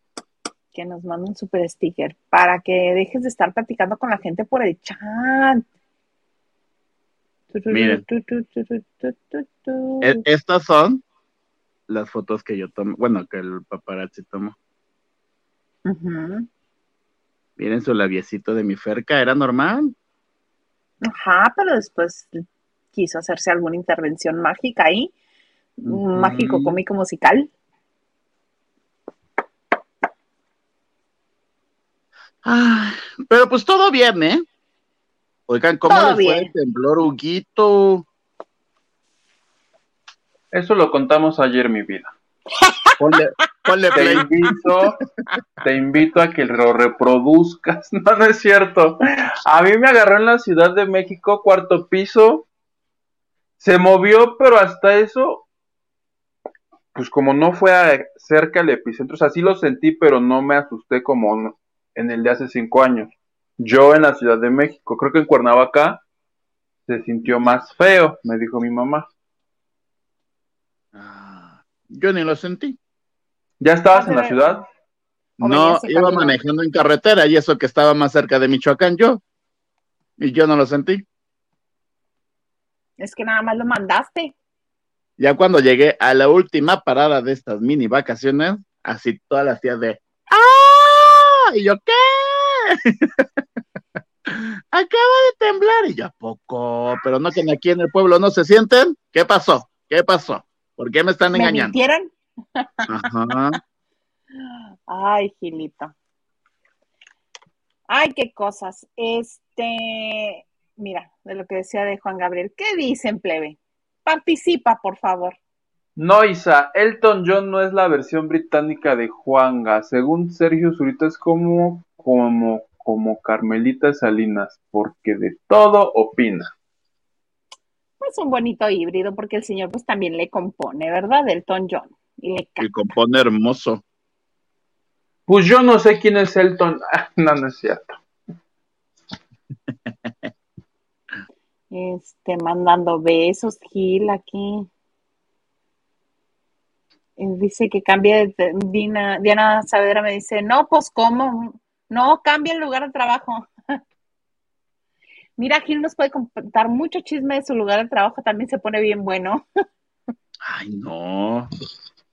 Que nos manda un super sticker para que dejes de estar platicando con la gente por el chat. Miren. E- Estas son las fotos que yo tomo, bueno, que el paparazzi tomó. Miren su labiecito de mi ferca, era normal. Ajá, pero después quiso hacerse alguna intervención mágica ahí, mágico, cómico, musical. Ay, pero pues todo bien, ¿eh? Oigan, ¿cómo Todo les fue bien. el temblor, Huguito? Eso lo contamos ayer, mi vida. Ponle, ponle Te play. invito, te invito a que lo reproduzcas. No, no es cierto. A mí me agarró en la Ciudad de México, cuarto piso. Se movió, pero hasta eso, pues como no fue a- cerca del epicentro, o sea, sí lo sentí, pero no me asusté como en el de hace cinco años. Yo en la Ciudad de México, creo que en Cuernavaca se sintió más feo, me dijo mi mamá. Yo ni lo sentí. ¿Ya estabas en la ciudad? ¿O No, iba camino? manejando en carretera y eso que estaba más cerca de Michoacán yo. Y yo no lo sentí. Es que nada más lo mandaste. Ya cuando llegué a la última parada de estas mini vacaciones, así todas las tías de ¡Ah! Y yo, ¿qué? Acaba de temblar. Y yo, ¿a poco? Pero no que aquí en el pueblo no se sienten. ¿Qué pasó? ¿Qué pasó? ¿Por qué me están ¿Me engañando? mintieron? Ajá. Ay, Gilito. Ay, qué cosas. Este, mira, de lo que decía de Juan Gabriel. ¿Qué dicen, plebe? Participa, por favor. No, Isa, Elton John no es la versión británica de Juanga. Según Sergio Zurita es como, como, como Carmelita Salinas, porque de todo opina. Pues un bonito híbrido, porque el señor pues también le compone, ¿verdad? Elton John. Y le Y compone hermoso. Pues yo no sé quién es Elton. Ah, no, no es cierto. Este, mandando besos, Gil, aquí. Eh, Dice que cambie, de- Dina- Diana Saavedra me dice, no, pues cómo, no, cambia el lugar de trabajo. Mira, Gil nos puede contar mucho chisme de su lugar de trabajo, también se pone bien bueno. Ay, no.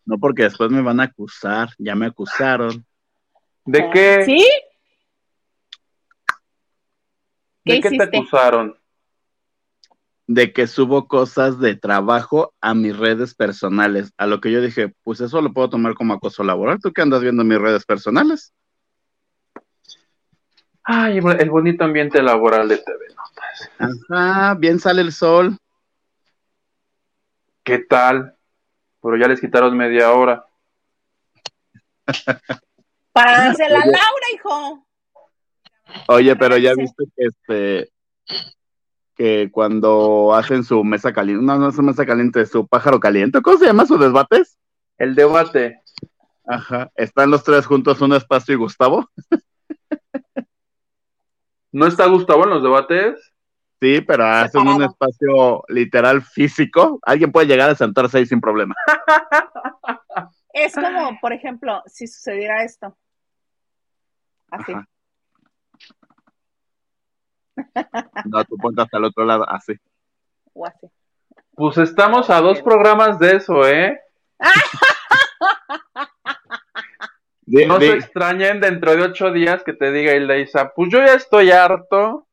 No, porque después me van a acusar. Ya me acusaron. ¿De qué, ¿Sí? ¿de ¿Qué qué te acusaron? de que subo cosas de trabajo a mis redes personales. A lo que yo dije, pues eso lo puedo tomar como acoso laboral. ¿Tú qué andas viendo mis redes personales? Ay, el bonito ambiente laboral de TV Notas. Ajá, bien sale el sol. ¿Qué tal? Pero ya les quitaron media hora. Para dársela a Oye. Laura, hijo. Oye, pero ya viste que este que cuando hacen su mesa caliente, no, no es su mesa caliente, su pájaro caliente, ¿cómo se llama su desbates? El debate. Ajá, están los tres juntos, un espacio y Gustavo. ¿No está Gustavo en los debates? Sí, pero hacen un espacio literal físico. Alguien puede llegar a sentarse ahí sin problema. Es como, por ejemplo, si sucediera esto. Así. Ajá. No, tú ponte hasta el otro lado, así. O así. Pues estamos a dos programas de eso, ¿eh? No se extrañen dentro de ocho días que te diga Ildeisa, pues yo ya estoy harto.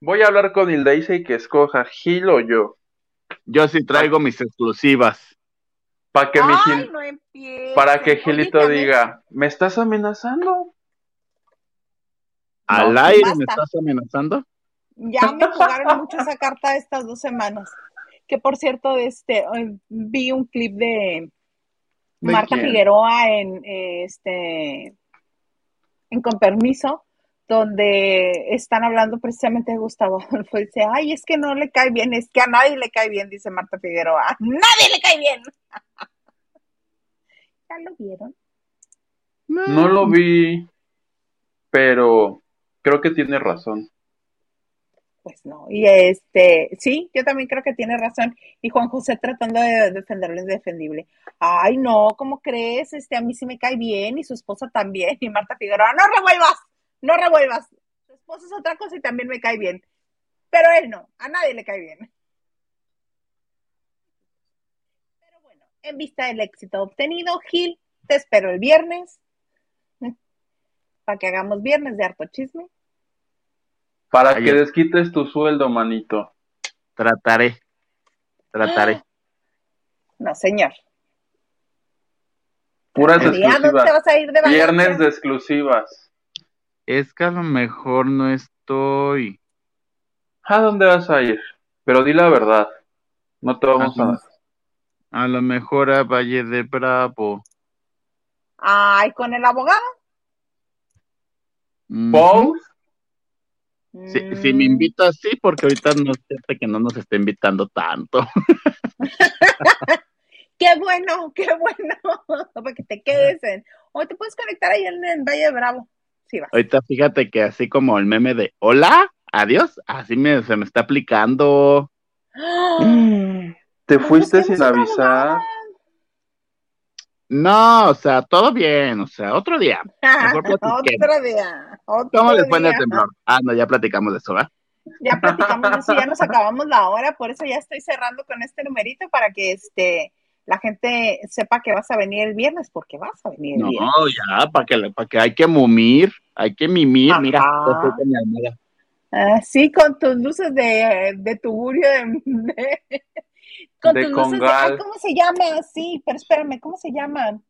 Voy a hablar con Ildeisa y que escoja Gil o yo. yo sí traigo mis exclusivas. Para que, mi Gil- no para que Gilito diga, ¿me estás amenazando? ¿Al No, aire basta. me estás amenazando? Ya me jugaron mucho esa carta estas dos semanas. Que por cierto, este, vi un clip ¿De Marta quién? Figueroa en eh, este en Con Permiso, donde están hablando precisamente de Gustavo Adolfo. Dice, ay, es que no le cae bien, es que a nadie le cae bien, dice Marta Figueroa. ¡A nadie le cae bien! ¿Ya lo vieron? No lo vi, pero creo que tiene razón. Pues no. Y este, sí, yo también creo que tiene razón. Y Juan José tratando de defenderlo indefendible. Ay, no, ¿cómo crees? Este, a mí sí me cae bien y su esposa también. Y Marta Figueroa, no revuelvas, no revuelvas. Su esposa es otra cosa y también me cae bien. Pero él no, a nadie le cae bien. Pero bueno, en vista del éxito obtenido, Gil, te espero el viernes para que hagamos viernes de harto chisme. Para que desquites tu sueldo, manito. Trataré. Trataré. No, señor. Puras ¿Y a dónde exclusivas. te vas a ir de vacaciones? Viernes de exclusivas. Es que a lo mejor no estoy. ¿A dónde vas a ir? Pero di la verdad. No te vamos a... A lo mejor a Valle de Bravo. Ay, con el abogado. Ujú. Si, si me Mm, invitas, sí, porque ahorita no sé que no nos está invitando tanto. Qué bueno, qué bueno. Para que te quedes en. O te puedes conectar ahí en, en Valle de Bravo. Sí, vas. Ahorita fíjate que así como el meme de hola, adiós, así me, se me está aplicando. Te fuiste sin avisar. abogada. No, o sea, todo bien, o sea, otro día. Otro día. Otro ¿Cómo les fue en el temblor? Ah, no, ya platicamos de eso, ¿verdad? Ya platicamos de eso, ya nos acabamos la hora, por eso ya estoy cerrando con este numerito para que este la gente sepa que vas a venir el viernes, porque vas a venir el No, viernes. ya, para que, para que hay que mumir, hay que mimir, mira, Ajá. ya estoy con mi almohada. Ah, sí, con tus luces de, de tugurio, de, de- con De tus luces de, ay, ¿cómo se llama? Sí, pero espérame, ¿cómo se llaman?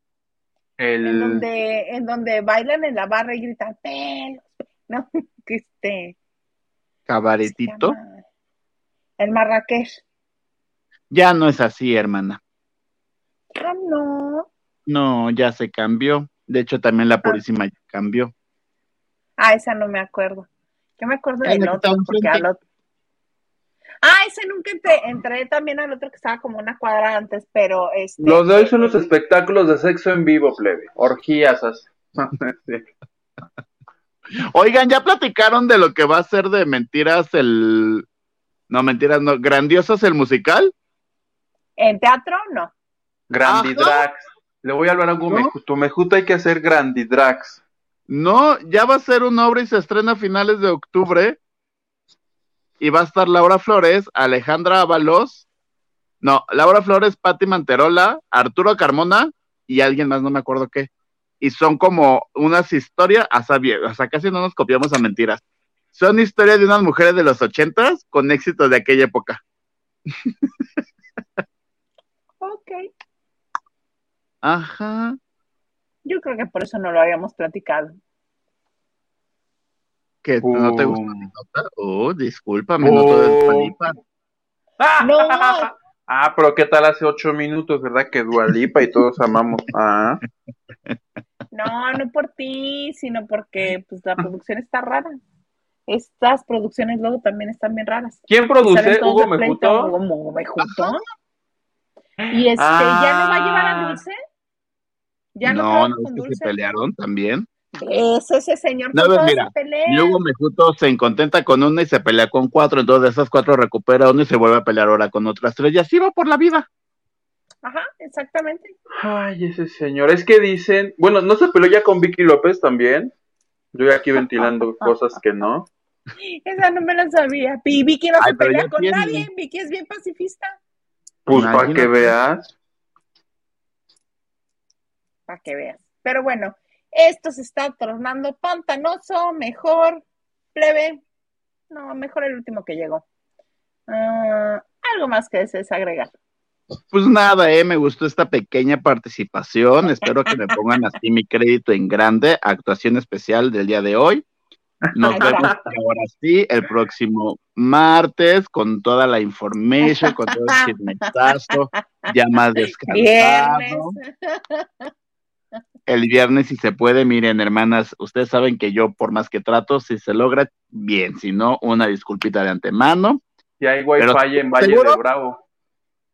En El... donde, en donde bailan en la barra y gritan, pelos, no, que este, Cabaretito. llama? el Marrakech. Ya no es así, hermana. Ah, no. No, ya se cambió. De hecho, también la Purísima ya cambió. Ah, esa no me acuerdo. Yo me acuerdo Ah, del otro, porque al otro. Ah, ese nunca entré, entré también al otro que estaba como una cuadra antes, pero este. Los de hoy son los espectáculos de sexo en vivo, plebe. Orgías. as- Sí. Oigan, ¿ya platicaron de lo que va a ser de mentiras el... No, mentiras, no. Grandiosos el musical? En teatro, no. Grandidrax. Le voy a hablar a algo ¿No? mejuto. Mejuto hay que hacer Grandidrax. No, ya va a ser una obra y se estrena a finales de octubre. Y va a estar Laura Flores, Alejandra Ábalos, no, Laura Flores, Patti Manterola, Arturo Carmona y alguien más, no me acuerdo qué. Y son como unas historias, hasta, sea, casi no nos copiamos a mentiras. Son historias de unas mujeres de los ochentas con éxitos de aquella época. Ok. Ajá. Yo creo que por eso no lo habíamos platicado. ¿Que no te gusta mi nota? Oh, discúlpame, no todo es. Dualipa. No, Ah, pero ¿qué tal hace ocho minutos, verdad? Que Dualipa y todos amamos. Ah, no, no por ti, sino porque pues la producción está rara. Estas producciones luego también están bien raras. ¿quién produce? ¿Hugo Mejuto? Hugo Mejuto. Y este, ¿ya no va a llevar a Ah. Dulce? ¿Ya no, no, no, es que se pelearon también. Eso, ese señor No, todas mira, se pelea. Y Hugo Mejuto se contenta con una y se pelea con cuatro, entonces de esas cuatro recupera una y se vuelve a pelear ahora con otras tres, y así va por la vida. Ajá, exactamente. Ay, ese señor. Es que dicen. Bueno, ¿no se peleó ya con Vicky López también? Yo aquí ventilando cosas que no. Esa no me la sabía. Y Vicky no Ay, se pelea con tiene. nadie. Vicky es bien pacifista. Pues para que veas. Para que veas. Pero bueno, esto se está tornando pantanoso, mejor, plebe. No, mejor el último que llegó. Ah, algo más que desees agregar. Pues nada, eh, me gustó esta pequeña participación, espero que me pongan así mi crédito en grande, actuación especial del día de hoy. Nos vemos ahora sí el próximo martes con toda la information, con todo el chismetazo, ya más descansado. Viernes. El viernes si se puede, miren hermanas, ustedes saben que yo por más que trato, si se logra, bien, si no, una disculpita de antemano. Y hay wifi Pero, en Valle ¿seguro? de Bravo.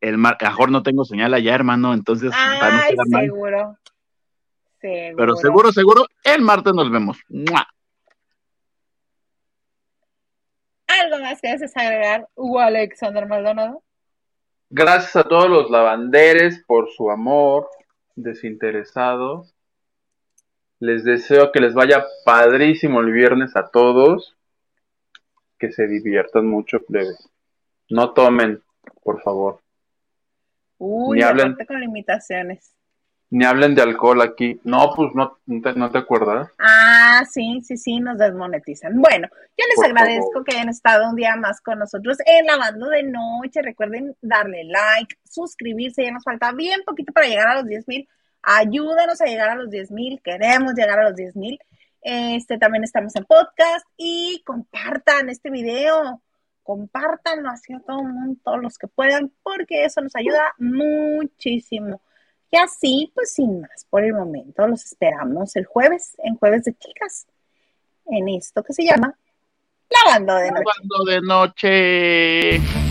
El mar, mejor no tengo señal allá, hermano, entonces para no Ay, mal. seguro. Seguro. Pero seguro, seguro, el martes nos vemos. ¡Mua! Algo más más que desees agregar, Hugo Alexander Maldonado? Gracias a todos los lavanderes por su amor desinteresado. Les deseo que les vaya padrísimo el viernes a todos. Que se diviertan mucho, plebe. No tomen, por favor. Uy, Ni hablen. con limitaciones. Ni hablen de alcohol aquí. No, pues no, no te, no te acuerdas. Ah, sí, sí, sí, nos desmonetizan. Bueno, yo les Por agradezco favor. que hayan estado un día más con nosotros en Lavando de Noche. Recuerden darle like, suscribirse, ya nos falta bien poquito para llegar a los 10 mil. Ayúdanos a llegar a los 10 mil, queremos llegar a los 10 mil. Este, también estamos en podcast y compartan este video, compártanlo hacia todo el mundo, todos los que puedan, porque eso nos ayuda muchísimo. Y así, pues sin más por el momento, los esperamos el jueves, en Jueves de Chicas, en esto que se llama Lavando de Noche. Lavando de noche.